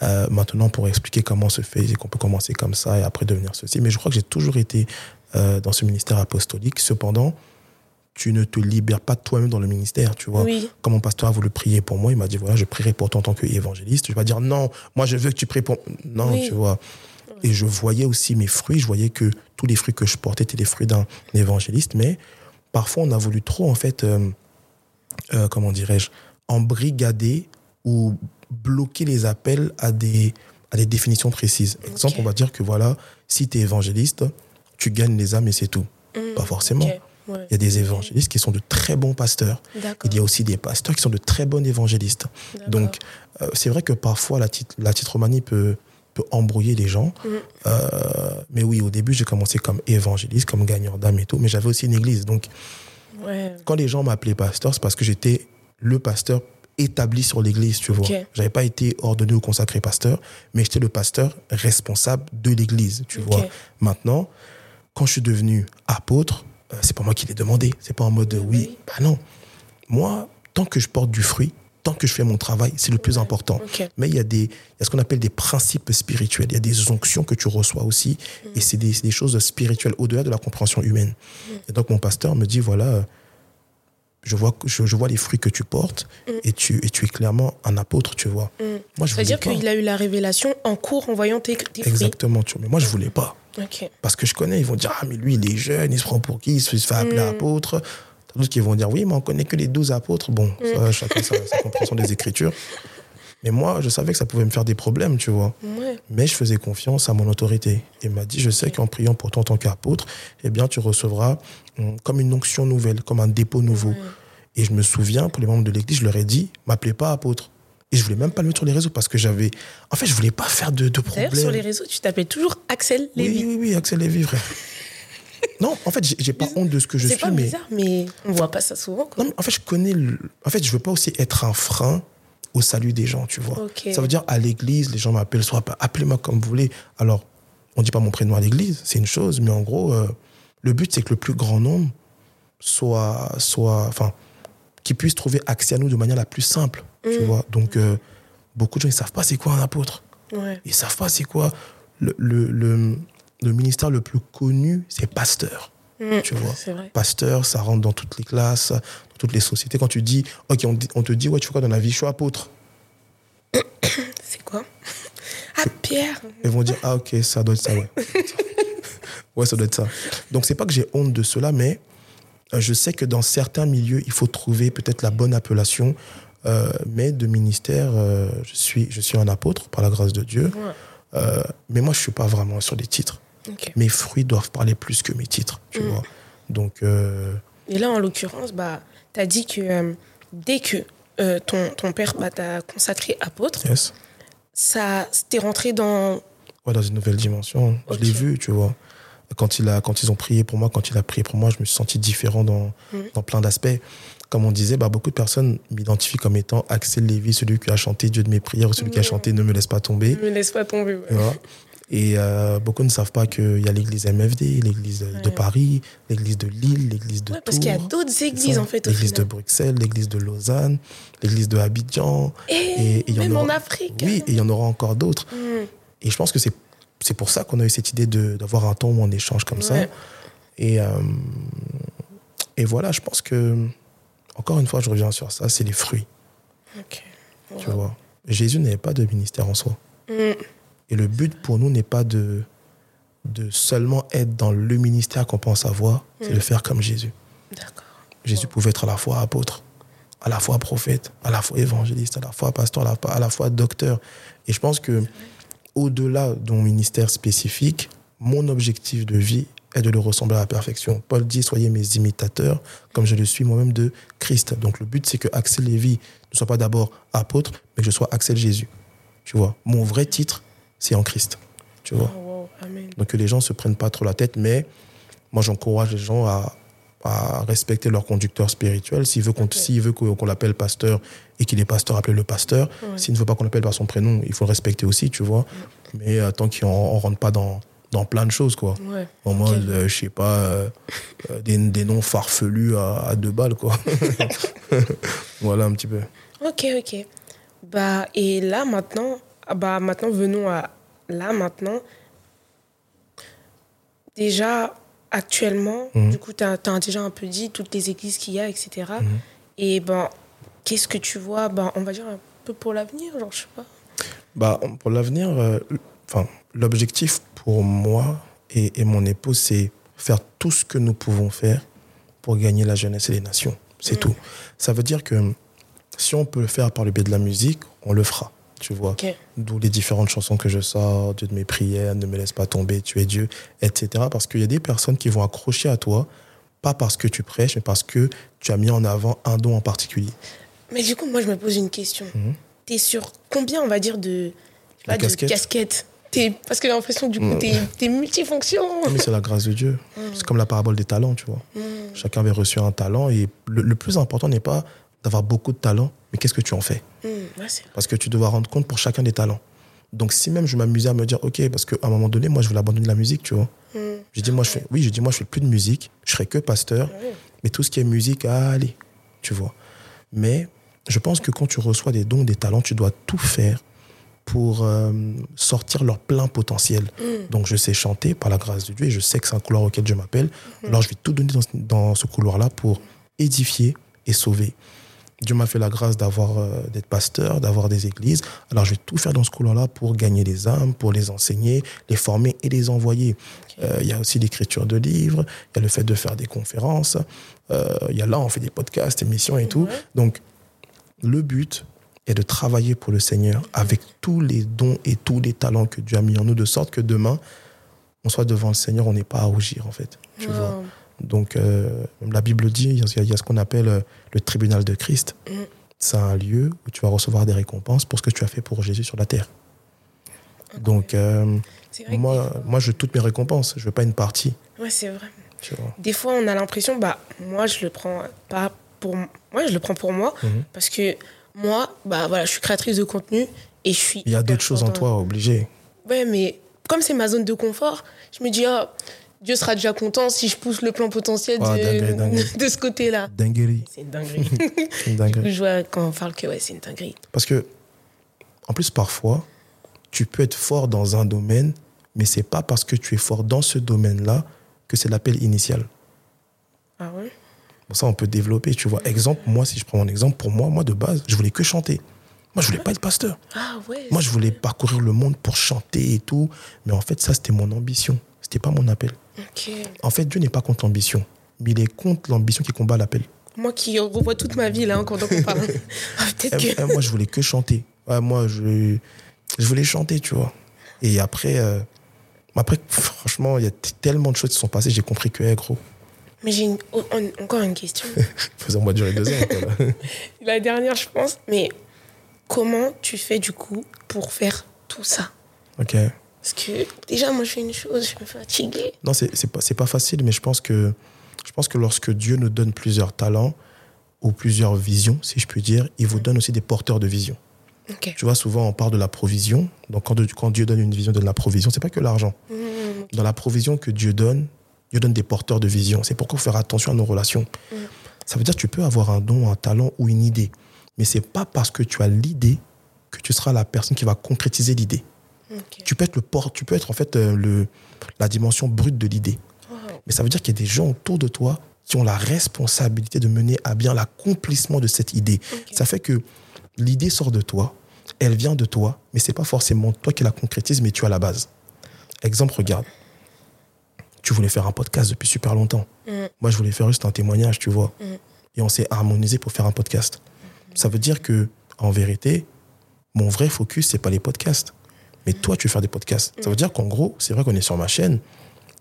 Euh, maintenant, pour expliquer comment se fait, et qu'on peut commencer comme ça et après devenir ceci. Mais je crois que j'ai toujours été euh, dans ce ministère apostolique. Cependant, tu ne te libères pas toi-même dans le ministère, tu vois. Oui. Quand mon pasteur a voulu prier pour moi, il m'a dit voilà, je prierai pour toi en tant qu'évangéliste. Je vais pas dire non, moi je veux que tu pries pour. Non, Oui. tu vois. Et je voyais aussi mes fruits, je voyais que tous les fruits que je portais étaient les fruits d'un évangéliste, mais parfois on a voulu trop, en fait, euh, euh, comment dirais-je, embrigader ou bloquer les appels à des, à des définitions précises. Exemple, Ok. on va dire que voilà, si tu es évangéliste, tu gagnes les âmes et c'est tout. Mm. Pas forcément. Ouais. Il y a des évangélistes qui sont de très bons pasteurs. Il y a aussi des pasteurs qui sont de très bons évangélistes. Donc, euh, c'est vrai que parfois, la, tit- la titromanie peut, peut embrouiller les gens. Mm. Euh, mais oui, au début, j'ai commencé comme évangéliste, comme gagneur d'âme et tout. Mais j'avais aussi une église. Donc, Ouais. quand les gens m'appelaient pasteur, c'est parce que j'étais le pasteur établi sur l'église, tu vois. Ok. J'avais pas été ordonné ou consacré pasteur, mais j'étais le pasteur responsable de l'église, tu vois. Maintenant, quand je suis devenu apôtre, c'est pas moi qui l'ai demandé. C'est pas en mode euh, oui, bah non. Moi, tant que je porte du fruit, tant que je fais mon travail, c'est le plus important. Mais il y a des, il y a ce qu'on appelle des principes spirituels. Il y a des onctions que tu reçois aussi, et c'est des, choses spirituelles au-delà de la compréhension humaine. Et donc mon pasteur me dit voilà, euh, je vois, je, je vois les fruits que tu portes, et tu, et tu es clairement un apôtre, tu vois. Mm. Moi, je C'est-à-dire qu'il a eu la révélation en cours en voyant tes, tes fruits. Exactement, tu vois. Mais moi, je voulais pas. Parce que je connais, ils vont dire, ah, mais lui, il est jeune, il se prend pour qui Il se fait appeler Mm. apôtre. D'autres qui vont dire, oui, mais on connaît que les douze apôtres. Bon, Mm. ça, chacun sa, sa compréhension des Écritures. Mais moi, je savais que ça pouvait me faire des problèmes, tu vois. Ouais. Mais je faisais confiance à mon autorité. Il m'a dit, je sais qu'en priant pour toi en tant qu'apôtre, eh bien, tu recevras hum, comme une onction nouvelle, comme un dépôt nouveau. Ouais. Et je me souviens, pour les membres de l'église, je leur ai dit, m'appelez pas apôtre. Et je voulais même pas le mettre sur les réseaux parce que j'avais. En fait, je voulais pas faire de, de problème. sur les réseaux, tu t'appelles toujours Axel Oui, Lévy. oui, oui, Axel Lévy, frère. non, en fait, j'ai- pas honte de ce que je C'est suis, pas mais. bizarre, mais on voit pas ça souvent. Quoi. Non, mais en fait, je connais. le- En fait, je veux pas aussi être un frein au salut des gens, tu vois. Ça veut dire à l'église, les gens m'appellent, soit appelez-moi comme vous voulez. Alors, on dit pas mon prénom à l'église, c'est une chose, mais en gros, euh, le but c'est que le plus grand nombre soit, soit, enfin, qui puisse trouver accès à nous de manière la plus simple, tu Mm. vois. Donc, euh, beaucoup de gens ils savent pas c'est quoi un apôtre. Ouais. Ils savent pas c'est quoi le, le, le, le ministère le plus connu, c'est pasteur. Mm. Tu vois. Pasteur, ça rentre dans toutes les classes, dans toutes les sociétés. Quand tu dis, ok, on te dit, ouais, tu fais quoi dans la vie? Je suis apôtre. C'est quoi? Ah, Pierre Ils vont dire, ah ok, ça doit être ça, ouais. ouais, ça doit être ça. Donc, c'est pas que j'ai honte de cela, mais euh, je sais que dans certains milieux, il faut trouver peut-être la bonne appellation. Euh, mais de ministère, euh, je, suis, je suis un apôtre, par la grâce de Dieu. Ouais. Euh, mais moi, je suis pas vraiment sur les titres. Mes fruits doivent parler plus que mes titres, tu Mm. vois. Donc, Et là, en l'occurrence, bah, tu as dit que dès que ton, ton père bah, t'a consacré apôtre, yes. ça t'es rentré dans. Ouais, dans une nouvelle dimension. Je l'ai vu, tu vois. Quand, il a, quand ils ont prié pour moi, quand il a prié pour moi, je me suis senti différent dans, Mm. dans plein d'aspects. Comme on disait, bah, beaucoup de personnes m'identifient comme étant Axel Lévy, celui qui a chanté Dieu de mes prières, ou celui qui a chanté Ne me laisse pas tomber. Ne me laisse pas tomber. ouais. Et euh, beaucoup ne savent pas qu'il y a l'église MFD, l'église de Ouais. Paris, l'église de Lille, l'église de Ouais, parce qu'il y a Tours. d'autres églises, en fait, L'église de. Bruxelles, l'église de Lausanne, l'église de Abidjan. Et, et il y en même en Afrique. Oui, et il y en aura encore d'autres. Mm. Et je pense que c'est pour ça qu'on a eu cette idée de- d'avoir un temps où on échange comme ça. Et, euh, et voilà, je pense que, encore une fois, je reviens sur ça, c'est les fruits, Ok. tu vois. Jésus n'avait pas de ministère en soi. Mm. Et le but pour nous n'est pas de, de seulement être dans le ministère qu'on pense avoir, c'est Mm. de faire comme Jésus. D'accord. Jésus pouvait être à la fois apôtre, à la fois prophète, à la fois évangéliste, à la fois pasteur, à la, à la fois docteur. Et je pense que au-delà de mon ministère spécifique, mon objectif de vie est de le ressembler à la perfection. Paul dit Soyez mes imitateurs, comme je le suis moi-même de Christ. Donc le but, c'est que Axel Lévy ne soit pas d'abord apôtre, mais que je sois Axel Jésus. Tu vois, mon vrai titre, c'est en Christ. Tu vois. Oh, wow, amen. Donc que les gens se prennent pas trop la tête, mais moi j'encourage les gens à, à respecter leur conducteur spirituel. S'il veut qu'on s'il veut qu'on l'appelle pasteur et qu'il est pasteur, appelez-le pasteur. Ouais. S'il ne veut pas qu'on l'appelle par son prénom, il faut le respecter aussi, tu vois. Mais euh, tant qu'on on rentre pas dans, dans plein de choses, quoi. Ouais. En mode, euh, je sais pas, euh, euh, des, des noms farfelus à, à deux balles, quoi. voilà un petit peu. Ok, ok. Bah, et là, maintenant, ah bah, maintenant, venons à là, maintenant. Déjà, actuellement, Mhm. du coup, tu as, déjà un peu dit toutes les églises qu'il y a, etc. Mhm. Et ben, qu'est-ce que tu vois, ben, on va dire un peu pour l'avenir, genre, je sais pas. Bah, pour l'avenir, euh, enfin, l'objectif pour moi et, et mon épouse, c'est faire tout ce que nous pouvons faire pour gagner la jeunesse et les nations. C'est Mm. tout. Ça veut dire que si on peut le faire par le biais de la musique, on le fera. Tu vois. D'où les différentes chansons que je sors, Dieu de mes prières, ne me laisse pas tomber, tu es Dieu, etc. Parce qu'il y a des personnes qui vont accrocher à toi, pas parce que tu prêches, mais parce que tu as mis en avant un don en particulier. Mais du coup, moi, je me pose une question. Mhm. T'es sur combien, on va dire, de, je sais pas, De de casquettes T'es- Parce que j'ai l'impression, du coup, Mhm. t'es es multifonction. Mais c'est la grâce de Dieu. C'est comme la parabole des talents, tu vois. Mhm. Chacun avait reçu un talent et le, le plus important n'est pas d'avoir beaucoup de talents, mais qu'est-ce que tu en fais? Ouais, Parce que tu dois rendre compte pour chacun des talents. Donc si même je m'amusais à me dire, ok, parce qu'à un moment donné, moi je veux abandonner la musique, tu vois. Mhm. J'ai dit, moi je fais, oui, j'ai dit, moi je fais plus de musique, je serai que pasteur, Ouais. mais tout ce qui est musique, allez, tu vois. Mais je pense que quand tu reçois des dons, des talents, tu dois tout faire pour euh, sortir leur plein potentiel. Mhm. Donc je sais chanter par la grâce de Dieu et je sais que c'est un couloir auquel je m'appelle. Alors je vais tout donner dans, ce- dans ce couloir-là pour édifier et sauver. Dieu m'a fait la grâce d'avoir euh, d'être pasteur, d'avoir des églises. Alors je vais tout faire dans ce couloir-là pour gagner les âmes, pour les enseigner, les former et les envoyer. Euh, Il y a aussi l'écriture de livres, il y a le fait de faire des conférences, il y a là on fait des podcasts, émissions et tout. Donc le but est de travailler pour le Seigneur avec tous les dons et tous les talents que Dieu a mis en nous, de sorte que demain, on soit devant le Seigneur, on n'est pas à rougir, en fait. Tu Wow. vois Donc, euh, la Bible dit, il y a, il y a ce qu'on appelle euh, le tribunal de Christ. Mm. C'est un lieu où tu vas recevoir des récompenses pour ce que tu as fait pour Jésus sur la terre. Donc, euh, que moi, moi, je veux toutes mes récompenses. Je veux pas une partie. Ouais, c'est vrai. Tu vois. Des fois, on a l'impression, bah, moi, je le prends pas pour moi, je le prends pour moi, Mhm. parce que moi, bah, voilà, je suis créatrice de contenu et je suis. Il y a d'autres choses en toi, obligé. Ouais, mais comme c'est ma zone de confort, je me dis, ah, Dieu sera déjà content si je pousse le plan potentiel Ah, de, dinguerie, dinguerie. de ce côté-là. Dinguerie. C'est une dinguerie. Une dinguerie. je vois quand on parle que ouais, c'est une dinguerie. Parce que, en plus, parfois, tu peux être fort dans un domaine, mais c'est pas parce que tu es fort dans ce domaine-là que c'est l'appel initial. Ah ouais? Bon, ça, on peut développer, tu vois. Exemple, moi, si je prends mon exemple, pour moi, moi, de base, je voulais que chanter. Moi, je voulais pas être pasteur. Ah ouais. Moi, je voulais parcourir le monde pour chanter et tout. Mais en fait, ça, c'était mon ambition. C'était pas mon appel. En fait, Dieu n'est pas contre l'ambition, mais il est contre l'ambition qui combat l'appel. Moi qui revois toute ma vie là hein, quand on parle. Ah, Eh, que. eh, moi, je voulais que chanter. Ouais, moi, je, je voulais chanter, tu vois. Et après, euh, après franchement, il y a tellement de choses qui sont passées, j'ai compris que, gros, Mais j'ai une- oh, on- encore une question. faisons-moi durer deux ans. quoi. La dernière, je pense. Mais comment tu fais du coup pour faire tout ça? Ok. Parce que déjà, moi, je fais une chose, je me fatiguer. Non, c'est c'est pas, c'est pas facile, mais je pense, que, je pense que lorsque Dieu nous donne plusieurs talents ou plusieurs visions, si je puis dire, il vous donne aussi des porteurs de vision. Ok. Tu vois, souvent, on parle de la provision. Donc, quand, quand Dieu donne une vision, il donne la provision. C'est pas que l'argent. Mmh. Dans la provision que Dieu donne, Dieu donne des porteurs de vision. C'est pourquoi faut faire attention à nos relations. Mm. Ça veut dire que tu peux avoir un don, un talent ou une idée. Mais c'est pas parce que tu as l'idée que tu seras la personne qui va concrétiser l'idée. Tu peux être le port, tu peux être en fait euh, le, la dimension brute de l'idée. Wow. Mais ça veut dire qu'il y a des gens autour de toi qui ont la responsabilité de mener à bien l'accomplissement de cette idée. Ça fait que l'idée sort de toi, elle vient de toi, mais c'est pas forcément toi qui la concrétise, mais tu as la base. Exemple, regarde. Tu voulais faire un podcast depuis super longtemps. Mm. Moi, je voulais faire juste un témoignage, tu vois. Mm. Et on s'est harmonisé pour faire un podcast. Ça veut dire que, en vérité, mon vrai focus, c'est pas les podcasts. Mais toi, tu veux faire des podcasts. Ça veut dire qu'en gros, c'est vrai qu'on est sur ma chaîne,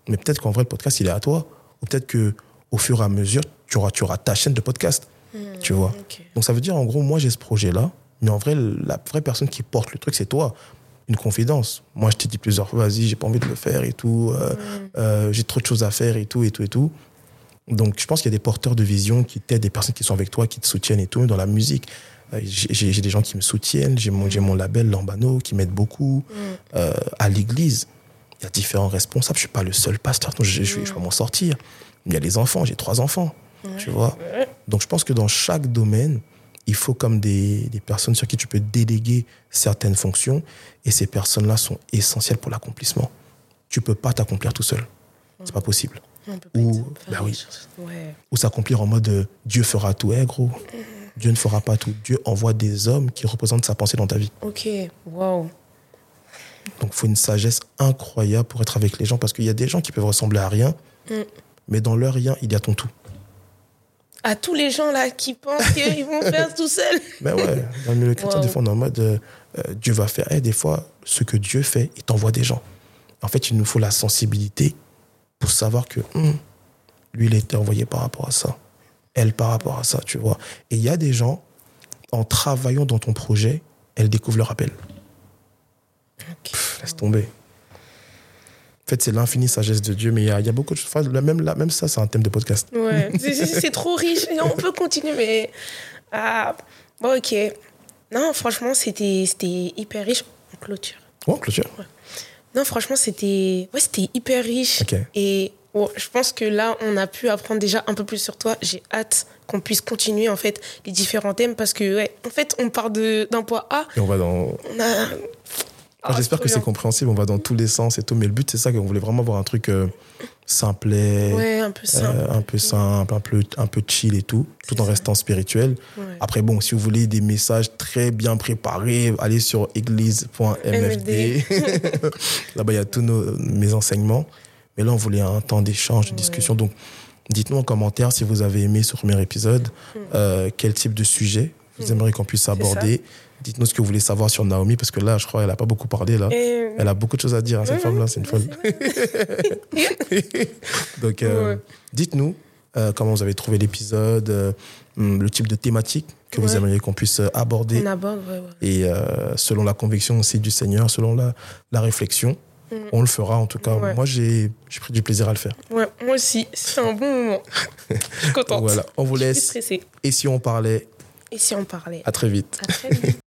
Mais peut-être qu'en vrai, le podcast, il est à toi. Ou peut-être que au fur et à mesure, tu auras, tu auras ta chaîne de podcast. tu vois. Donc ça veut dire, en gros, moi, j'ai ce projet-là. Mais en vrai, la vraie personne qui porte le truc, c'est toi. Une confidence. Moi, je t'ai dit plusieurs fois, vas-y, j'ai pas envie de le faire et tout. euh, euh, j'ai trop de choses à faire et tout, et tout, et tout. Donc, je pense qu'il y a des porteurs de vision qui t'aident, des personnes qui sont avec toi, qui te soutiennent et tout, dans la musique. Euh, J'ai des gens qui me soutiennent. J'ai mon, label Lambano qui m'aide beaucoup. Euh, à l'église, il y a différents responsables. Je suis pas le seul pasteur, donc je, je vais, je vais m'en sortir. Il y a les enfants, j'ai trois enfants. Tu vois Donc, je pense que dans chaque domaine, il faut comme des, des personnes sur qui tu peux déléguer certaines fonctions. Et ces personnes-là sont essentielles pour l'accomplissement. Tu peux pas t'accomplir tout seul. C'est pas possible. On peut pas Ou- bah oui. Ouais. Ou s'accomplir en mode euh, Dieu fera tout. Eh gros, Dieu ne fera pas tout. Dieu envoie des hommes qui représentent sa pensée dans ta vie. Ok, wow. Donc, il faut une sagesse incroyable pour être avec les gens parce qu'il y a des gens qui peuvent ressembler à rien, Mm. mais dans leur rien, il y a ton tout. À tous les gens là qui pensent qu'ils vont faire tout seuls. Mais ouais, dans le milieu chrétien, Wow. des fois, on est en mode euh, euh, Dieu va faire. Et des fois, ce que Dieu fait, il t'envoie des gens. En fait, il nous faut la sensibilité pour savoir que hum, lui, il a été envoyé par rapport à ça. Elle par rapport à ça, tu vois. Et il y a des gens, en travaillant dans ton projet, elles découvrent leur appel. Ok. Laisse tomber. En fait, c'est l'infinie sagesse de Dieu, mais il y a, il y a beaucoup de choses. Même, là, même ça, c'est un thème de podcast. Ouais, c'est- trop riche. On peut continuer, mais. Ah, bon, ok. Non, franchement, c'était hyper riche. En clôture. Bon, clôture. Non, franchement, c'était ouais, c'était hyper riche. Et je pense que là, on a pu apprendre déjà un peu plus sur toi. J'ai hâte qu'on puisse continuer, en fait, les différents thèmes parce que, ouais, en fait, on part de- d'un point A. Et on va dans, On a. Ah, Ah, J'espère que c'est compréhensible, on va dans tous les sens et tout, mais le but c'est ça, qu'on voulait vraiment avoir un truc euh, simplet, Ouais, un peu simple. euh, un peu simple, un peu, un peu chill et tout, tout en ça. restant spirituel. Ouais. Après, bon, si vous voulez des messages très bien préparés, allez sur église.mfd. Là-bas, il y a tous nos, mes enseignements. Mais là, on voulait un temps d'échange, de discussion. Donc, dites-nous en commentaire si vous avez aimé ce premier épisode, euh, quel type de sujet vous aimeriez qu'on puisse aborder. Dites-nous ce que vous voulez savoir sur Naomi, parce que là, je crois qu'elle n'a pas beaucoup parlé. Là. Elle a beaucoup de choses à dire, hein, cette femme-là, c'est une folle. Donc, euh, Ouais. dites-nous euh, comment vous avez trouvé l'épisode, euh, hum, le type de thématique que vous aimeriez qu'on puisse aborder. On aborde, ouais. Et selon la conviction aussi du Seigneur, selon la, la réflexion, Mm. on le fera. En tout cas, moi, j'ai pris du plaisir à le faire. Ouais, moi aussi, c'est un bon moment. Je suis contente. Voilà, on vous laisse. Et si on parlait, Et si on parlait? à très vite. À très vite.